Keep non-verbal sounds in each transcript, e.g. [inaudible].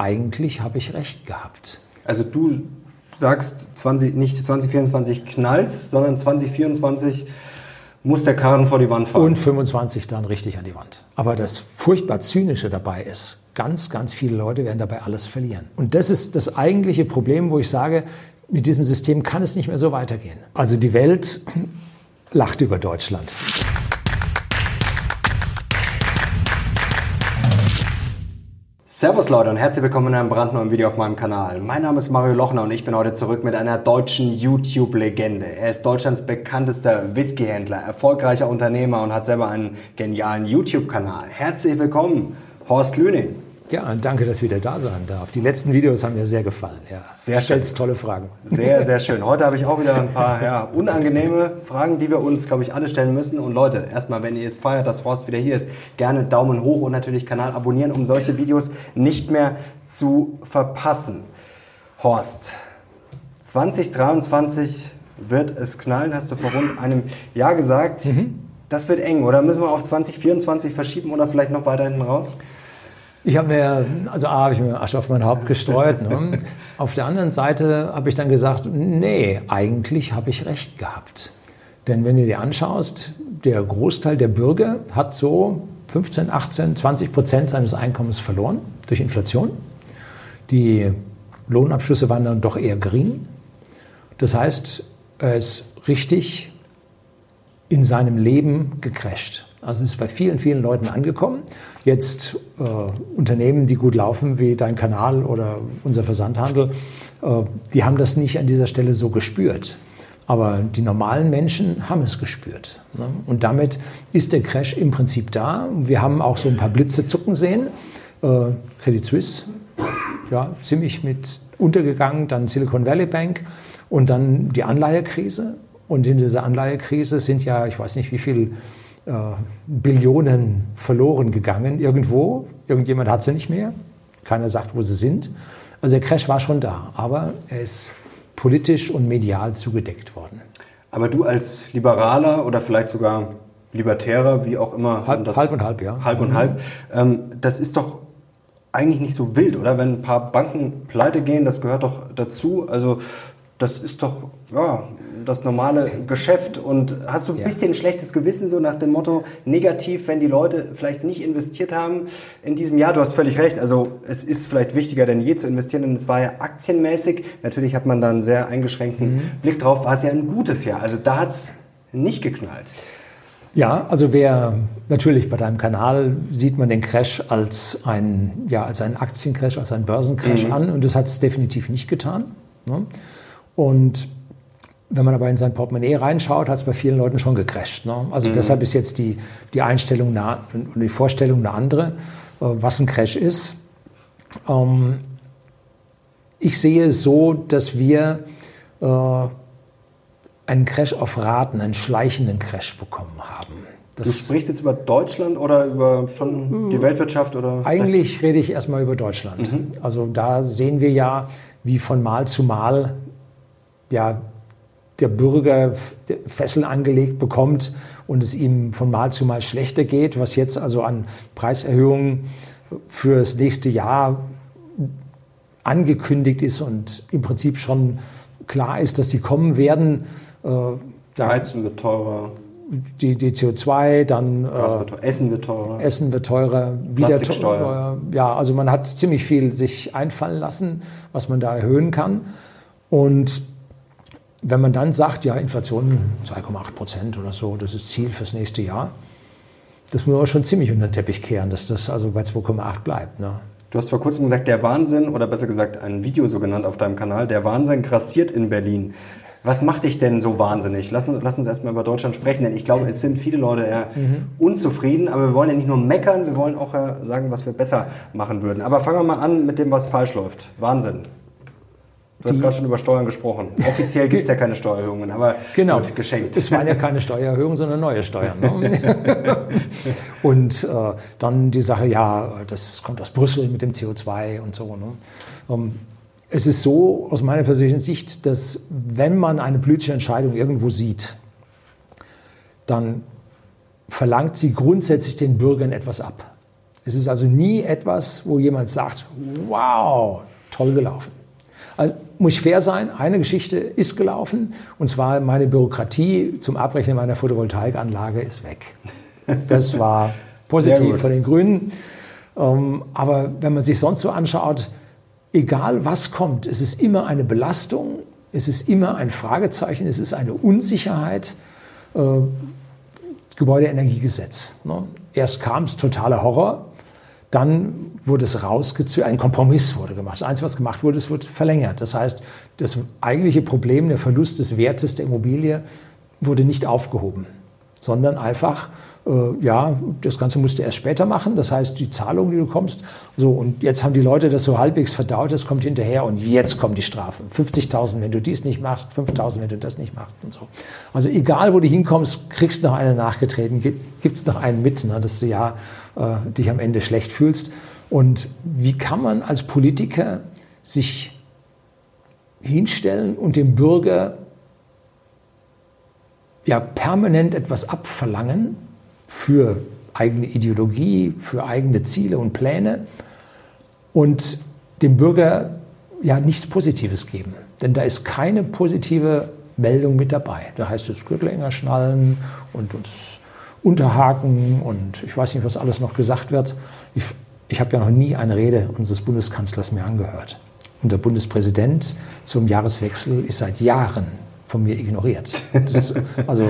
Eigentlich habe ich recht gehabt. Also du sagst 20, nicht 2024 knallst, sondern 2024 muss der Karren vor die Wand fahren. Und 25 dann richtig an die Wand. Aber das furchtbar Zynische dabei ist, ganz, ganz viele Leute werden dabei alles verlieren. Und das ist das eigentliche Problem, wo ich sage, mit diesem System kann es nicht mehr so weitergehen. Also die Welt lacht über Deutschland. Servus Leute und herzlich willkommen in einem brandneuen Video auf meinem Kanal. Mein Name ist Mario Lochner und ich bin heute zurück mit einer deutschen YouTube-Legende. Er ist Deutschlands bekanntester Whiskyhändler, erfolgreicher Unternehmer und hat selber einen genialen YouTube-Kanal. Herzlich willkommen, Horst Lüning. Ja, danke, dass ich wieder da sein darf. Die letzten Videos haben mir sehr gefallen. Ja. Sehr schön. tolle Fragen. Sehr, sehr schön. Heute habe ich auch wieder ein paar ja, unangenehme Fragen, die wir uns, glaube ich, alle stellen müssen. Und Leute, erstmal, wenn ihr es feiert, dass Horst wieder hier ist, gerne Daumen hoch und natürlich Kanal abonnieren, um solche Videos nicht mehr zu verpassen. Horst, 2023 wird es knallen, hast du vor rund einem Jahr gesagt. Mhm. Das wird eng, oder müssen wir auf 2024 verschieben oder vielleicht noch weiter hinten raus? Ich habe mir, also A, habe ich mir Asche auf mein Haupt gestreut. Ne? [laughs] auf der anderen Seite habe ich dann gesagt, nee, eigentlich habe ich recht gehabt. Denn wenn du dir anschaust, der Großteil der Bürger hat so 15, 18, 20 Prozent seines Einkommens verloren durch Inflation. Die Lohnabschlüsse waren dann doch eher gering. Das heißt, er ist richtig in seinem Leben gecrasht. Also es ist bei vielen, vielen Leuten angekommen. Jetzt äh, Unternehmen, die gut laufen, wie dein Kanal oder unser Versandhandel, äh, die haben das nicht an dieser Stelle so gespürt. Aber die normalen Menschen haben es gespürt. Ne? Und damit ist der Crash im Prinzip da. Wir haben auch so ein paar Blitze zucken sehen. Äh, Credit Suisse, ja, ziemlich mit untergegangen, dann Silicon Valley Bank und dann die Anleihekrise. Und in dieser Anleihekrise sind ja, ich weiß nicht wie viel äh, Billionen verloren gegangen irgendwo. Irgendjemand hat sie nicht mehr. Keiner sagt, wo sie sind. Also der Crash war schon da, aber er ist politisch und medial zugedeckt worden. Aber du als Liberaler oder vielleicht sogar Libertärer, wie auch immer. Halb, das, halb und halb, ja. Halb und mhm. halb. Ähm, das ist doch eigentlich nicht so wild, oder? Wenn ein paar Banken pleite gehen, das gehört doch dazu. Also das ist doch ja, das normale Geschäft. Und hast du ein ja. bisschen schlechtes Gewissen, so nach dem Motto negativ, wenn die Leute vielleicht nicht investiert haben in diesem Jahr? Du hast völlig recht. Also es ist vielleicht wichtiger denn je zu investieren, denn es war ja aktienmäßig. Natürlich hat man da einen sehr eingeschränkten mhm. Blick drauf. War es ja ein gutes Jahr. Also da hat es nicht geknallt. Ja, also wer natürlich bei deinem Kanal sieht man den Crash als ein ja als einen Aktiencrash, als einen Börsencrash mhm. an und das hat es definitiv nicht getan. Ne? Und wenn man aber in sein Portemonnaie reinschaut, hat es bei vielen Leuten schon gecrasht. Ne? Also mhm. deshalb ist jetzt die, die Einstellung und die Vorstellung eine andere, äh, was ein Crash ist. Ähm, ich sehe es so, dass wir äh, einen Crash auf Raten, einen schleichenden Crash bekommen haben. Das du sprichst jetzt über Deutschland oder über schon die Weltwirtschaft? Oder eigentlich rede ich erstmal über Deutschland. Mhm. Also da sehen wir ja, wie von Mal zu Mal ja, der Bürger Fesseln angelegt bekommt und es ihm von Mal zu Mal schlechter geht, was jetzt also an Preiserhöhungen für das nächste Jahr angekündigt ist und im Prinzip schon klar ist, dass die kommen werden. Äh, Heizen wird teurer. Die, die CO2, dann äh, Essen wird teurer. Essen wird teurer, wieder teurer. Ja, also man hat ziemlich viel sich einfallen lassen, was man da erhöhen kann. Und wenn man dann sagt, ja, Inflation 2,8 Prozent oder so, das ist Ziel fürs nächste Jahr, das muss man schon ziemlich unter den Teppich kehren, dass das also bei 2,8 bleibt. Ne? Du hast vor kurzem gesagt, der Wahnsinn, oder besser gesagt ein Video so genannt auf deinem Kanal, der Wahnsinn grassiert in Berlin. Was macht dich denn so wahnsinnig? Lass uns, lass uns erstmal über Deutschland sprechen, denn ich glaube, es sind viele Leute ja mhm. unzufrieden, aber wir wollen ja nicht nur meckern, wir wollen auch ja sagen, was wir besser machen würden. Aber fangen wir mal an mit dem, was falsch läuft. Wahnsinn. Du hast gerade schon über Steuern gesprochen. Offiziell gibt es ja keine Steuererhöhungen, aber [laughs] genau. gut, geschenkt. Es waren ja keine Steuererhöhungen, sondern neue Steuern. Ne? [laughs] und äh, dann die Sache, ja, das kommt aus Brüssel mit dem CO2 und so. Ne? Ähm, es ist so aus meiner persönlichen Sicht, dass wenn man eine politische Entscheidung irgendwo sieht, dann verlangt sie grundsätzlich den Bürgern etwas ab. Es ist also nie etwas, wo jemand sagt, wow, toll gelaufen. Also muss ich fair sein, eine Geschichte ist gelaufen, und zwar meine Bürokratie zum Abrechnen meiner Photovoltaikanlage ist weg. Das war [laughs] positiv von den Grünen. Ähm, aber wenn man sich sonst so anschaut, egal was kommt, es ist immer eine Belastung, es ist immer ein Fragezeichen, es ist eine Unsicherheit. Äh, Gebäudeenergiegesetz. Ne? Erst kam es totaler Horror, dann wurde es rausgezögert, ein Kompromiss wurde gemacht. Das Einzige, was gemacht wurde, es wurde verlängert. Das heißt, das eigentliche Problem, der Verlust des Wertes der Immobilie, wurde nicht aufgehoben, sondern einfach, äh, ja, das Ganze musst du erst später machen. Das heißt, die Zahlung, die du kommst, so, und jetzt haben die Leute das so halbwegs verdaut, das kommt hinterher und jetzt kommen die Strafen. 50.000, wenn du dies nicht machst, 5.000, wenn du das nicht machst und so. Also egal, wo du hinkommst, kriegst du noch eine nachgetreten, gibt es noch einen mit, ne, dass du ja äh, dich am Ende schlecht fühlst. Und wie kann man als Politiker sich hinstellen und dem Bürger ja permanent etwas abverlangen für eigene Ideologie, für eigene Ziele und Pläne und dem Bürger ja nichts Positives geben. Denn da ist keine positive Meldung mit dabei. Da heißt es Gürtel enger schnallen und uns Unterhaken und ich weiß nicht, was alles noch gesagt wird. Ich, ich habe ja noch nie eine Rede unseres Bundeskanzlers mehr angehört. Und der Bundespräsident zum Jahreswechsel ist seit Jahren von mir ignoriert. Das, also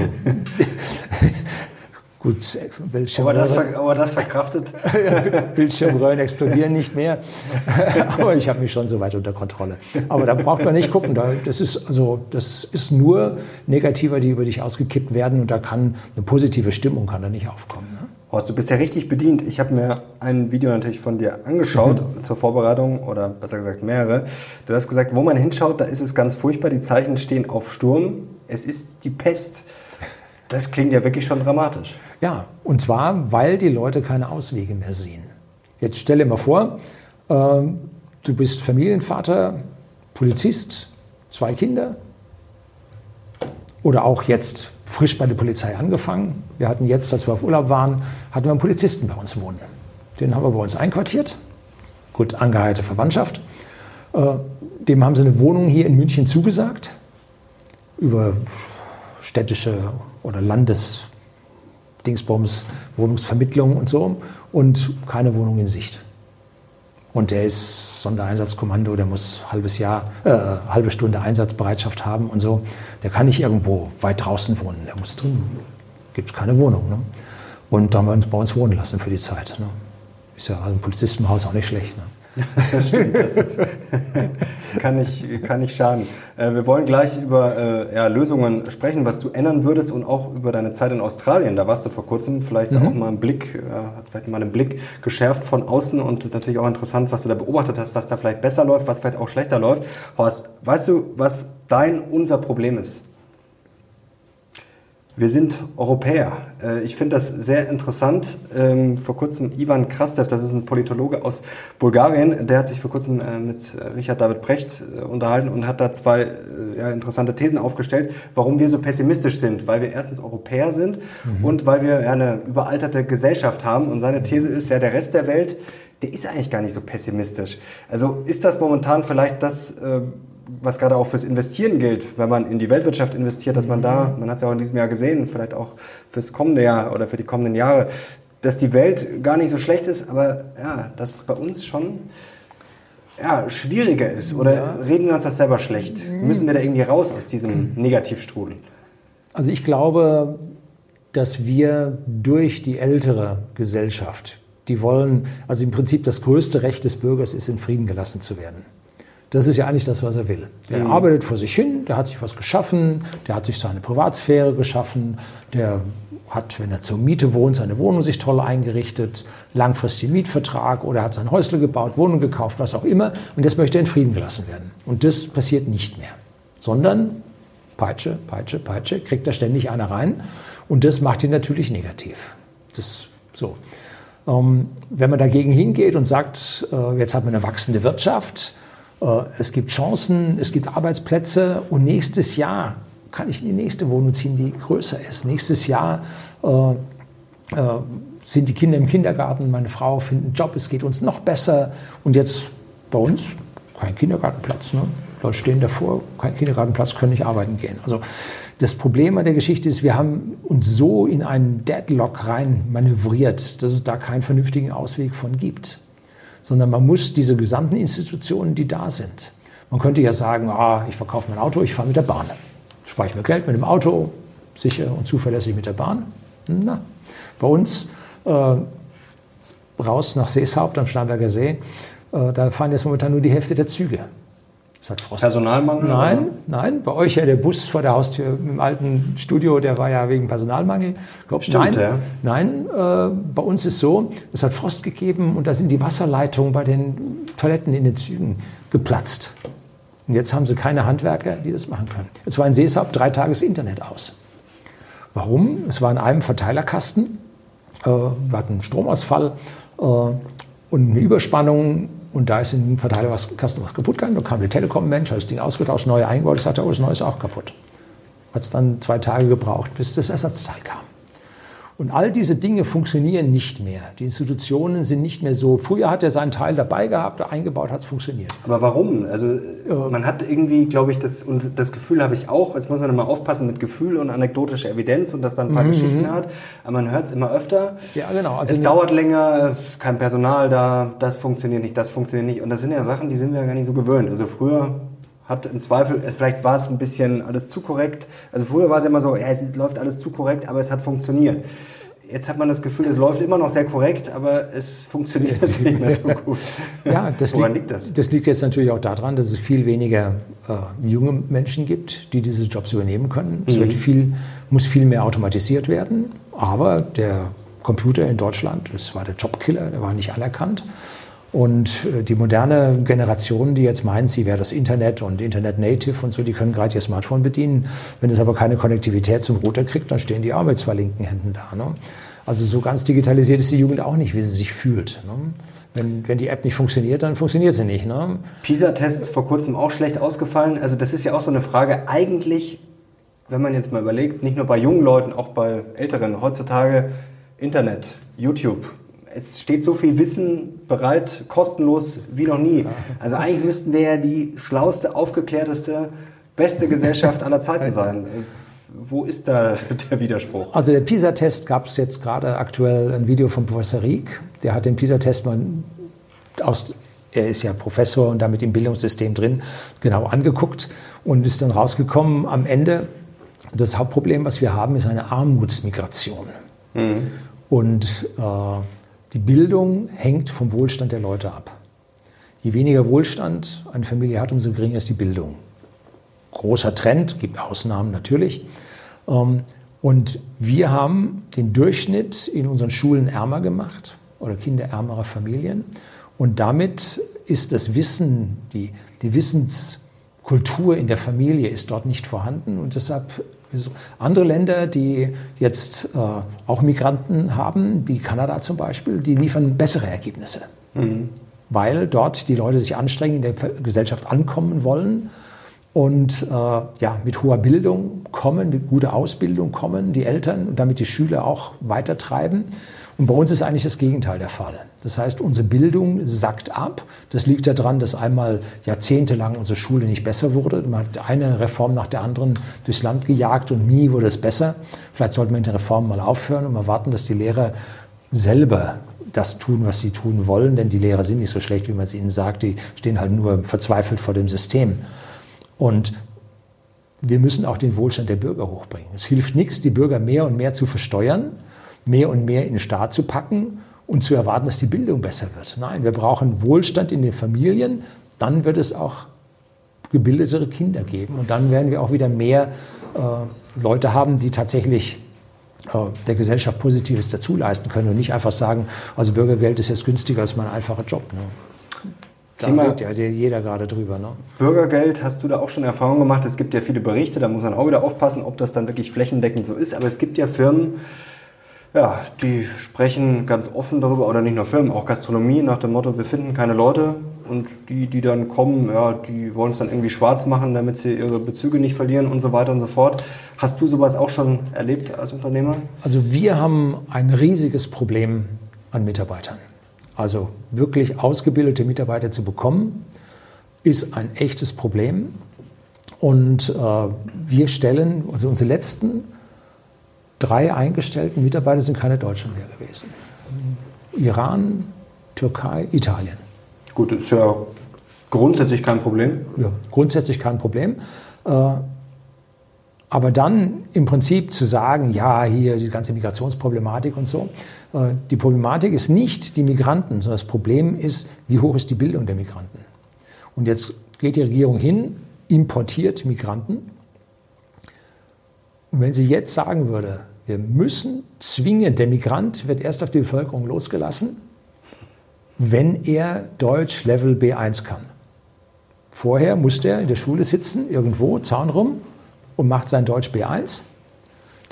Gut, Bildschirmröhren. Aber das, aber das verkraftet. [laughs] Bildschirmröhren explodieren nicht mehr. [laughs] aber ich habe mich schon so weit unter Kontrolle. Aber da braucht man nicht gucken. Das ist, also, das ist nur Negativer, die über dich ausgekippt werden. Und da kann eine positive Stimmung kann da nicht aufkommen. Ne? Horst, du bist ja richtig bedient. Ich habe mir ein Video natürlich von dir angeschaut mhm. zur Vorbereitung oder besser gesagt mehrere. Du hast gesagt, wo man hinschaut, da ist es ganz furchtbar. Die Zeichen stehen auf Sturm. Es ist die Pest. Das klingt ja wirklich schon dramatisch. Ja, und zwar, weil die Leute keine Auswege mehr sehen. Jetzt stell dir mal vor, äh, du bist Familienvater, Polizist, zwei Kinder oder auch jetzt frisch bei der Polizei angefangen. Wir hatten jetzt, als wir auf Urlaub waren, hatten wir einen Polizisten bei uns wohnen. Den haben wir bei uns einquartiert. Gut, angeheierte Verwandtschaft. Äh, dem haben sie eine Wohnung hier in München zugesagt über städtische oder Landesdingsbums, Wohnungsvermittlung und so und keine Wohnung in Sicht. Und der ist Sondereinsatzkommando, der muss halbes Jahr, äh, halbe Stunde Einsatzbereitschaft haben und so. Der kann nicht irgendwo weit draußen wohnen, der muss drin, gibt es keine Wohnung. Ne? Und da haben wir uns bei uns wohnen lassen für die Zeit. Ne? Ist ja also ein Polizistenhaus auch nicht schlecht. Ne? Das [laughs] stimmt, das ist, [laughs] kann, nicht, kann nicht schaden. Äh, wir wollen gleich über äh, ja, Lösungen sprechen, was du ändern würdest und auch über deine Zeit in Australien. Da warst du vor kurzem vielleicht mhm. auch mal einen Blick, äh, vielleicht mal einen Blick geschärft von außen und natürlich auch interessant, was du da beobachtet hast, was da vielleicht besser läuft, was vielleicht auch schlechter läuft. Horst, weißt du, was dein, unser Problem ist? Wir sind Europäer. Äh, ich finde das sehr interessant. Ähm, vor kurzem Ivan Krastev, das ist ein Politologe aus Bulgarien, der hat sich vor kurzem äh, mit äh, Richard David Brecht unterhalten und hat da zwei interessante Thesen aufgestellt, warum wir so pessimistisch sind. Weil wir erstens Europäer sind mhm. und weil wir eine überalterte Gesellschaft haben. Und seine These ist ja, der Rest der Welt, der ist eigentlich gar nicht so pessimistisch. Also ist das momentan vielleicht das was gerade auch fürs Investieren gilt, wenn man in die Weltwirtschaft investiert, dass man da, man hat es ja auch in diesem Jahr gesehen, vielleicht auch fürs kommende Jahr oder für die kommenden Jahre, dass die Welt gar nicht so schlecht ist, aber ja, dass es bei uns schon ja, schwieriger ist. Oder ja. reden wir uns das selber schlecht? Müssen wir da irgendwie raus aus diesem Negativstrudel? Also ich glaube, dass wir durch die ältere Gesellschaft, die wollen, also im Prinzip das größte Recht des Bürgers ist, in Frieden gelassen zu werden. Das ist ja eigentlich das, was er will. Er mhm. arbeitet vor sich hin, der hat sich was geschaffen, der hat sich seine Privatsphäre geschaffen, der hat, wenn er zur Miete wohnt, seine Wohnung sich toll eingerichtet, langfristigen Mietvertrag oder hat sein Häusle gebaut, Wohnung gekauft, was auch immer. Und das möchte in Frieden gelassen werden. Und das passiert nicht mehr. Sondern Peitsche, Peitsche, Peitsche, kriegt da ständig einer rein. Und das macht ihn natürlich negativ. Das so. Ähm, wenn man dagegen hingeht und sagt, äh, jetzt hat man eine wachsende Wirtschaft, es gibt Chancen, es gibt Arbeitsplätze und nächstes Jahr kann ich in die nächste Wohnung ziehen, die größer ist. Nächstes Jahr äh, äh, sind die Kinder im Kindergarten, meine Frau findet einen Job, es geht uns noch besser. Und jetzt bei uns kein Kindergartenplatz. Ne? Leute stehen davor, kein Kindergartenplatz, können nicht arbeiten gehen. Also das Problem an der Geschichte ist, wir haben uns so in einen Deadlock rein manövriert, dass es da keinen vernünftigen Ausweg von gibt. Sondern man muss diese gesamten Institutionen, die da sind. Man könnte ja sagen, ah, ich verkaufe mein Auto, ich fahre mit der Bahn spare ich mir Geld mit dem Auto, sicher und zuverlässig mit der Bahn. Na, bei uns äh, raus nach Seeshaupt am Starnberger See, äh, da fahren jetzt momentan nur die Hälfte der Züge. Sagt Frost. Personalmangel? Nein, nein. Bei euch ja der Bus vor der Haustür im alten Studio, der war ja wegen Personalmangel. Glaub, Stimmt, nein, ja. nein äh, bei uns ist so, es hat Frost gegeben und da sind die Wasserleitungen bei den Toiletten in den Zügen geplatzt. Und jetzt haben sie keine Handwerker, die das machen können. Jetzt war in Seeshaupt drei Tage das Internet aus. Warum? Es war in einem Verteilerkasten. Äh, wir hatten einen Stromausfall äh, und eine Überspannung. Und da ist dem Verteilerkasten was kaputt gegangen. Da kam der Telekom-Mensch, hat das Ding ausgetauscht, neu eingebaut, sagte, oh, das neue ist auch kaputt. Hat es dann zwei Tage gebraucht, bis das Ersatzteil kam. Und all diese Dinge funktionieren nicht mehr. Die Institutionen sind nicht mehr so. Früher hat er seinen Teil dabei gehabt, eingebaut hat es funktioniert. Aber warum? Also man hat irgendwie, glaube ich, das und das Gefühl habe ich auch. Jetzt muss man mal aufpassen mit Gefühl und anekdotischer Evidenz und dass man ein paar mhm. Geschichten hat. Aber man hört es immer öfter. Ja, genau. Also es dauert länger, kein Personal da, das funktioniert nicht, das funktioniert nicht. Und das sind ja Sachen, die sind wir ja gar nicht so gewöhnt. Also früher hat im Zweifel, vielleicht war es ein bisschen alles zu korrekt. Also früher war es immer so, ja, es, es läuft alles zu korrekt, aber es hat funktioniert. Jetzt hat man das Gefühl, es läuft immer noch sehr korrekt, aber es funktioniert [laughs] nicht mehr so gut. ja, das Woran liegt, liegt, das? Das liegt jetzt natürlich auch daran, dass es viel weniger äh, junge Menschen gibt, die diese Jobs übernehmen können. Es mhm. wird viel, muss viel mehr automatisiert werden, aber der Computer in Deutschland, das war der Jobkiller, der war nicht anerkannt. Und äh, die moderne Generation, die jetzt meint, sie wäre das Internet und Internet Native und so, die können gerade ihr Smartphone bedienen. Wenn es aber keine Konnektivität zum Router kriegt, dann stehen die auch mit zwei linken Händen da. Ne? Also so ganz digitalisiert ist die Jugend auch nicht, wie sie sich fühlt. Ne? Wenn, wenn die App nicht funktioniert, dann funktioniert sie nicht. Ne? PISA-Test ist vor kurzem auch schlecht ausgefallen. Also das ist ja auch so eine Frage. Eigentlich, wenn man jetzt mal überlegt, nicht nur bei jungen Leuten, auch bei Älteren, heutzutage Internet, YouTube, es steht so viel Wissen bereit, kostenlos wie noch nie. Also eigentlich müssten wir ja die schlauste, aufgeklärteste, beste Gesellschaft aller Zeiten sein. Wo ist da [laughs] der Widerspruch? Also der PISA-Test gab es jetzt gerade aktuell ein Video von Professor Rieck. Der hat den PISA-Test mal aus, er ist ja Professor und damit im Bildungssystem drin, genau angeguckt und ist dann rausgekommen am Ende, das Hauptproblem, was wir haben, ist eine Armutsmigration. Mhm. Und äh, die Bildung hängt vom Wohlstand der Leute ab. Je weniger Wohlstand eine Familie hat, umso geringer ist die Bildung. Großer Trend, gibt Ausnahmen natürlich. Ähm, und wir haben den Durchschnitt in unseren Schulen ärmer gemacht oder Kinder ärmerer Familien. Und damit ist das Wissen, die, die Wissenskultur in der Familie ist dort nicht vorhanden. Und deshalb andere Länder, die jetzt äh, auch Migranten haben, wie Kanada zum Beispiel, die liefern bessere Ergebnisse. Mhm. Weil dort die Leute sich anstrengen, in der Gesellschaft ankommen wollen und äh, ja, mit hoher Bildung kommen, mit guter Ausbildung kommen, die Eltern und damit die Schüler auch weitertreiben. Und bei uns ist eigentlich das Gegenteil der Fall. Das heißt, unsere Bildung sackt ab. Das liegt daran, dass einmal jahrzehntelang unsere Schule nicht besser wurde. Man hat eine Reform nach der anderen durchs Land gejagt und nie wurde es besser. Vielleicht sollte man mit den Reformen mal aufhören und mal warten, dass die Lehrer selber das tun, was sie tun wollen, denn die Lehrer sind nicht so schlecht, wie man es ihnen sagt. Die stehen halt nur verzweifelt vor dem System. Und wir müssen auch den Wohlstand der Bürger hochbringen. Es hilft nichts, die Bürger mehr und mehr zu versteuern mehr und mehr in den Staat zu packen und zu erwarten, dass die Bildung besser wird. Nein, wir brauchen Wohlstand in den Familien, dann wird es auch gebildetere Kinder geben. Und dann werden wir auch wieder mehr äh, Leute haben, die tatsächlich äh, der Gesellschaft Positives dazu leisten können und nicht einfach sagen, also Bürgergeld ist jetzt günstiger als mein einfacher Job. Ne? Da Thema redet ja jeder gerade drüber. Ne? Bürgergeld, hast du da auch schon Erfahrung gemacht? Es gibt ja viele Berichte, da muss man auch wieder aufpassen, ob das dann wirklich flächendeckend so ist. Aber es gibt ja Firmen, ja, die sprechen ganz offen darüber, oder nicht nur Firmen, auch Gastronomie nach dem Motto, wir finden keine Leute und die, die dann kommen, ja, die wollen es dann irgendwie schwarz machen, damit sie ihre Bezüge nicht verlieren und so weiter und so fort. Hast du sowas auch schon erlebt als Unternehmer? Also wir haben ein riesiges Problem an Mitarbeitern. Also wirklich ausgebildete Mitarbeiter zu bekommen, ist ein echtes Problem. Und äh, wir stellen, also unsere letzten drei eingestellten Mitarbeiter sind keine Deutschen mehr gewesen. Iran, Türkei, Italien. Gut, ist ja grundsätzlich kein Problem. Ja, grundsätzlich kein Problem. Äh, aber dann im Prinzip zu sagen, ja, hier die ganze Migrationsproblematik und so. Äh, die Problematik ist nicht die Migranten, sondern das Problem ist, wie hoch ist die Bildung der Migranten. Und jetzt geht die Regierung hin, importiert Migranten. Und wenn sie jetzt sagen würde, wir müssen zwingend, der Migrant wird erst auf die Bevölkerung losgelassen, wenn er Deutsch Level B1 kann. Vorher musste er in der Schule sitzen, irgendwo, Zaun rum, und macht sein Deutsch B1,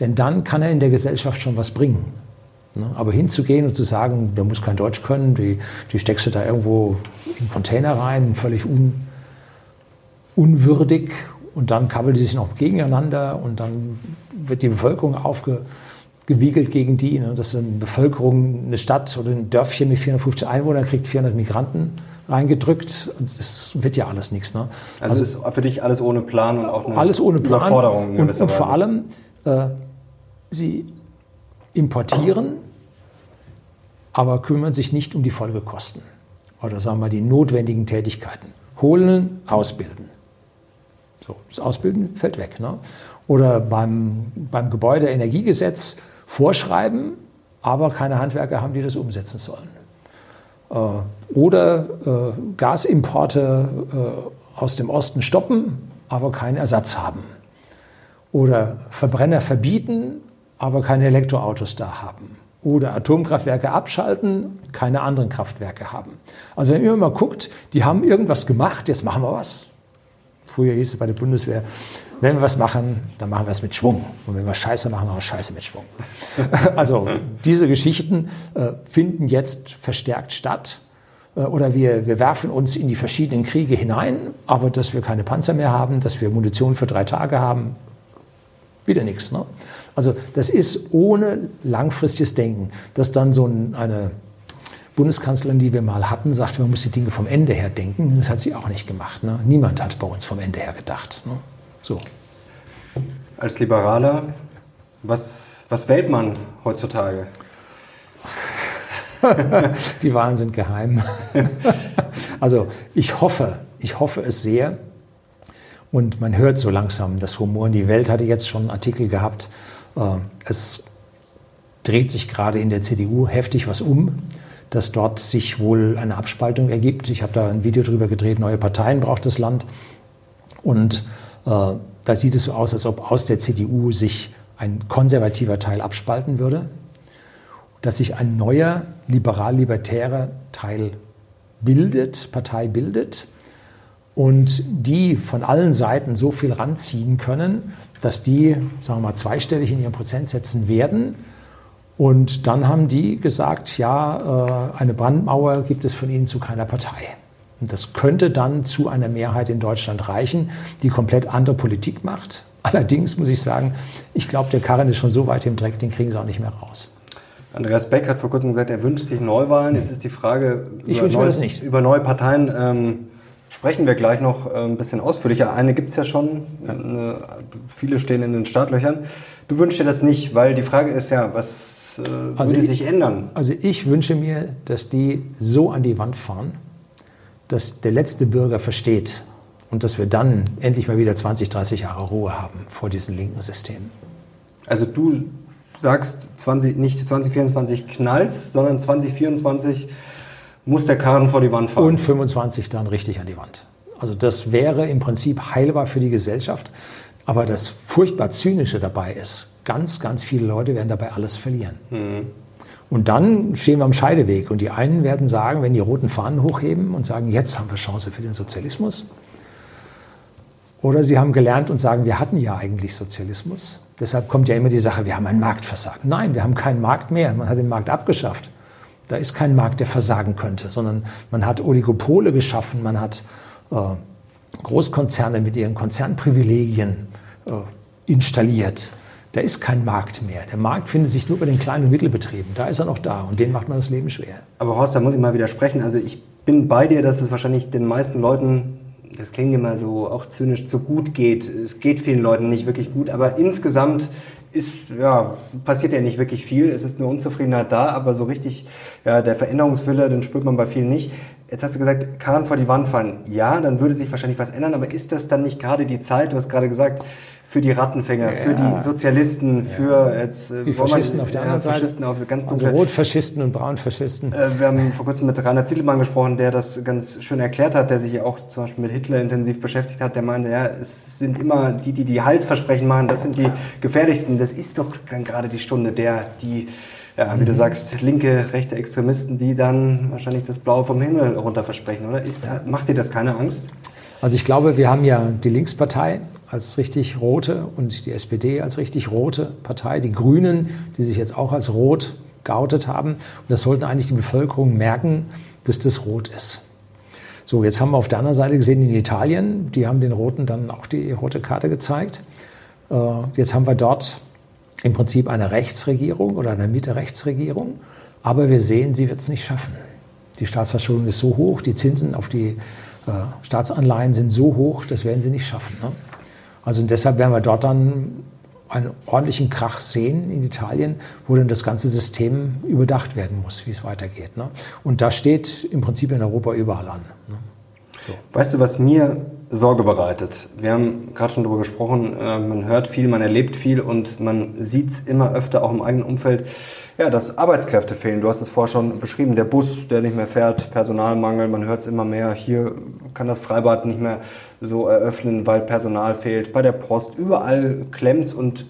denn dann kann er in der Gesellschaft schon was bringen. Ne? Aber hinzugehen und zu sagen, der muss kein Deutsch können, die, die steckst du da irgendwo in den Container rein, völlig un, unwürdig und dann kabbeln die sich noch gegeneinander und dann wird die Bevölkerung aufgewiegelt gegen die. Ne? Dass eine Bevölkerung, eine Stadt oder ein Dörfchen mit 450 Einwohnern kriegt 400 Migranten reingedrückt. Das wird ja alles nichts. Ne? Also, also ist für dich alles ohne Plan und auch eine alles ohne Plan. Überforderung. Und, und vor allem, äh, sie importieren, aber kümmern sich nicht um die Folgekosten. Oder sagen wir die notwendigen Tätigkeiten. Holen, ausbilden. So, das Ausbilden fällt weg. Ne? Oder beim, beim Gebäudeenergiegesetz vorschreiben, aber keine Handwerker haben, die das umsetzen sollen. Äh, oder äh, Gasimporte äh, aus dem Osten stoppen, aber keinen Ersatz haben. Oder Verbrenner verbieten, aber keine Elektroautos da haben. Oder Atomkraftwerke abschalten, keine anderen Kraftwerke haben. Also wenn ihr mal guckt, die haben irgendwas gemacht, jetzt machen wir was. Früher hieß es bei der Bundeswehr, wenn wir was machen, dann machen wir es mit Schwung. Und wenn wir Scheiße machen, machen wir Scheiße mit Schwung. [laughs] also diese Geschichten äh, finden jetzt verstärkt statt. Äh, oder wir, wir werfen uns in die verschiedenen Kriege hinein, aber dass wir keine Panzer mehr haben, dass wir Munition für drei Tage haben, wieder nichts. Ne? Also das ist ohne langfristiges Denken, dass dann so eine Bundeskanzlerin, die wir mal hatten, sagte, man muss die Dinge vom Ende her denken. Das hat sie auch nicht gemacht. Ne? Niemand hat bei uns vom Ende her gedacht. Ne? So. Als Liberaler, was, was wählt man heutzutage? [laughs] die Wahlen sind geheim. [laughs] also ich hoffe, ich hoffe es sehr. Und man hört so langsam das Humor. Die Welt hatte jetzt schon einen Artikel gehabt. Äh, es dreht sich gerade in der CDU heftig was um dass dort sich wohl eine Abspaltung ergibt. Ich habe da ein Video drüber gedreht, neue Parteien braucht das Land. Und äh, da sieht es so aus, als ob aus der CDU sich ein konservativer Teil abspalten würde, dass sich ein neuer liberal-libertärer Teil bildet, Partei bildet und die von allen Seiten so viel ranziehen können, dass die, sagen wir mal, zweistellig in ihren Prozentsätzen werden und dann haben die gesagt, ja, äh, eine Brandmauer gibt es von ihnen zu keiner Partei. Und das könnte dann zu einer Mehrheit in Deutschland reichen, die komplett andere Politik macht. Allerdings muss ich sagen, ich glaube, der Karren ist schon so weit im Dreck, den kriegen sie auch nicht mehr raus. Andreas Beck hat vor kurzem gesagt, er wünscht sich Neuwahlen. Jetzt ist die Frage, ich über, neue, über neue Parteien ähm, sprechen wir gleich noch äh, ein bisschen ausführlicher. Eine gibt es ja schon, äh, viele stehen in den Startlöchern. Du wünschst dir das nicht, weil die Frage ist ja, was äh, also würde sich ändern? Also ich wünsche mir, dass die so an die Wand fahren, dass der letzte Bürger versteht und dass wir dann endlich mal wieder 20, 30 Jahre Ruhe haben vor diesem linken System. Also du sagst 20, nicht 2024 knalls, sondern 2024 muss der Karren vor die Wand fahren. Und 25 dann richtig an die Wand. Also das wäre im Prinzip heilbar für die Gesellschaft. Aber das furchtbar Zynische dabei ist, ganz, ganz viele Leute werden dabei alles verlieren. Mhm. Und dann stehen wir am Scheideweg. Und die einen werden sagen, wenn die roten Fahnen hochheben und sagen, jetzt haben wir Chance für den Sozialismus. Oder sie haben gelernt und sagen, wir hatten ja eigentlich Sozialismus. Deshalb kommt ja immer die Sache, wir haben ein Marktversagen. Nein, wir haben keinen Markt mehr. Man hat den Markt abgeschafft. Da ist kein Markt, der versagen könnte, sondern man hat Oligopole geschaffen, man hat äh, Großkonzerne mit ihren Konzernprivilegien äh, installiert. Da ist kein Markt mehr. Der Markt findet sich nur bei den kleinen und Mittelbetrieben. Da ist er noch da und denen macht man das Leben schwer. Aber Horst, da muss ich mal widersprechen. Also ich bin bei dir, dass es wahrscheinlich den meisten Leuten das klingt immer so auch zynisch, so gut geht. Es geht vielen Leuten nicht wirklich gut, aber insgesamt ist, ja, passiert ja nicht wirklich viel. Es ist eine Unzufriedenheit da, aber so richtig, ja, der Veränderungswille, den spürt man bei vielen nicht. Jetzt hast du gesagt, Karren vor die Wand fallen. Ja, dann würde sich wahrscheinlich was ändern, aber ist das dann nicht gerade die Zeit, du hast gerade gesagt, für die Rattenfänger, ja. für die Sozialisten, für jetzt äh, die Faschisten man, auf der anderen Faschisten Seite. Auf ganz also Rotfaschisten und Braunfaschisten. Äh, wir haben vor kurzem mit Rainer Ziedelmann gesprochen, der das ganz schön erklärt hat, der sich ja auch zum Beispiel mit Hitler intensiv beschäftigt hat. Der meinte, ja, es sind immer die, die die Halsversprechen machen, das sind die gefährlichsten. Das ist doch gerade die Stunde der, die ja, wie du mhm. sagst, linke, rechte Extremisten, die dann wahrscheinlich das Blaue vom Himmel runter versprechen, oder? Ist, macht dir das keine Angst? Also ich glaube, wir haben ja die Linkspartei als richtig rote und die SPD als richtig rote Partei, die Grünen, die sich jetzt auch als rot geoutet haben. Und das sollten eigentlich die Bevölkerung merken, dass das rot ist. So, jetzt haben wir auf der anderen Seite gesehen in Italien, die haben den Roten dann auch die rote Karte gezeigt. Äh, jetzt haben wir dort im Prinzip eine Rechtsregierung oder eine Mitte-Rechtsregierung, aber wir sehen, sie wird es nicht schaffen. Die Staatsverschuldung ist so hoch, die Zinsen auf die äh, Staatsanleihen sind so hoch, das werden sie nicht schaffen. Ne? Also deshalb werden wir dort dann einen ordentlichen Krach sehen in Italien, wo dann das ganze System überdacht werden muss, wie es weitergeht. Ne? Und das steht im Prinzip in Europa überall an. Ne? So. Weißt du, was mir Sorge bereitet? Wir haben gerade schon darüber gesprochen, äh, man hört viel, man erlebt viel und man sieht es immer öfter auch im eigenen Umfeld ja, dass Arbeitskräfte fehlen. Du hast es vorher schon beschrieben, der Bus, der nicht mehr fährt, Personalmangel, man hört es immer mehr. Hier kann das Freibad nicht mehr so eröffnen, weil Personal fehlt. Bei der Post, überall klemmt's und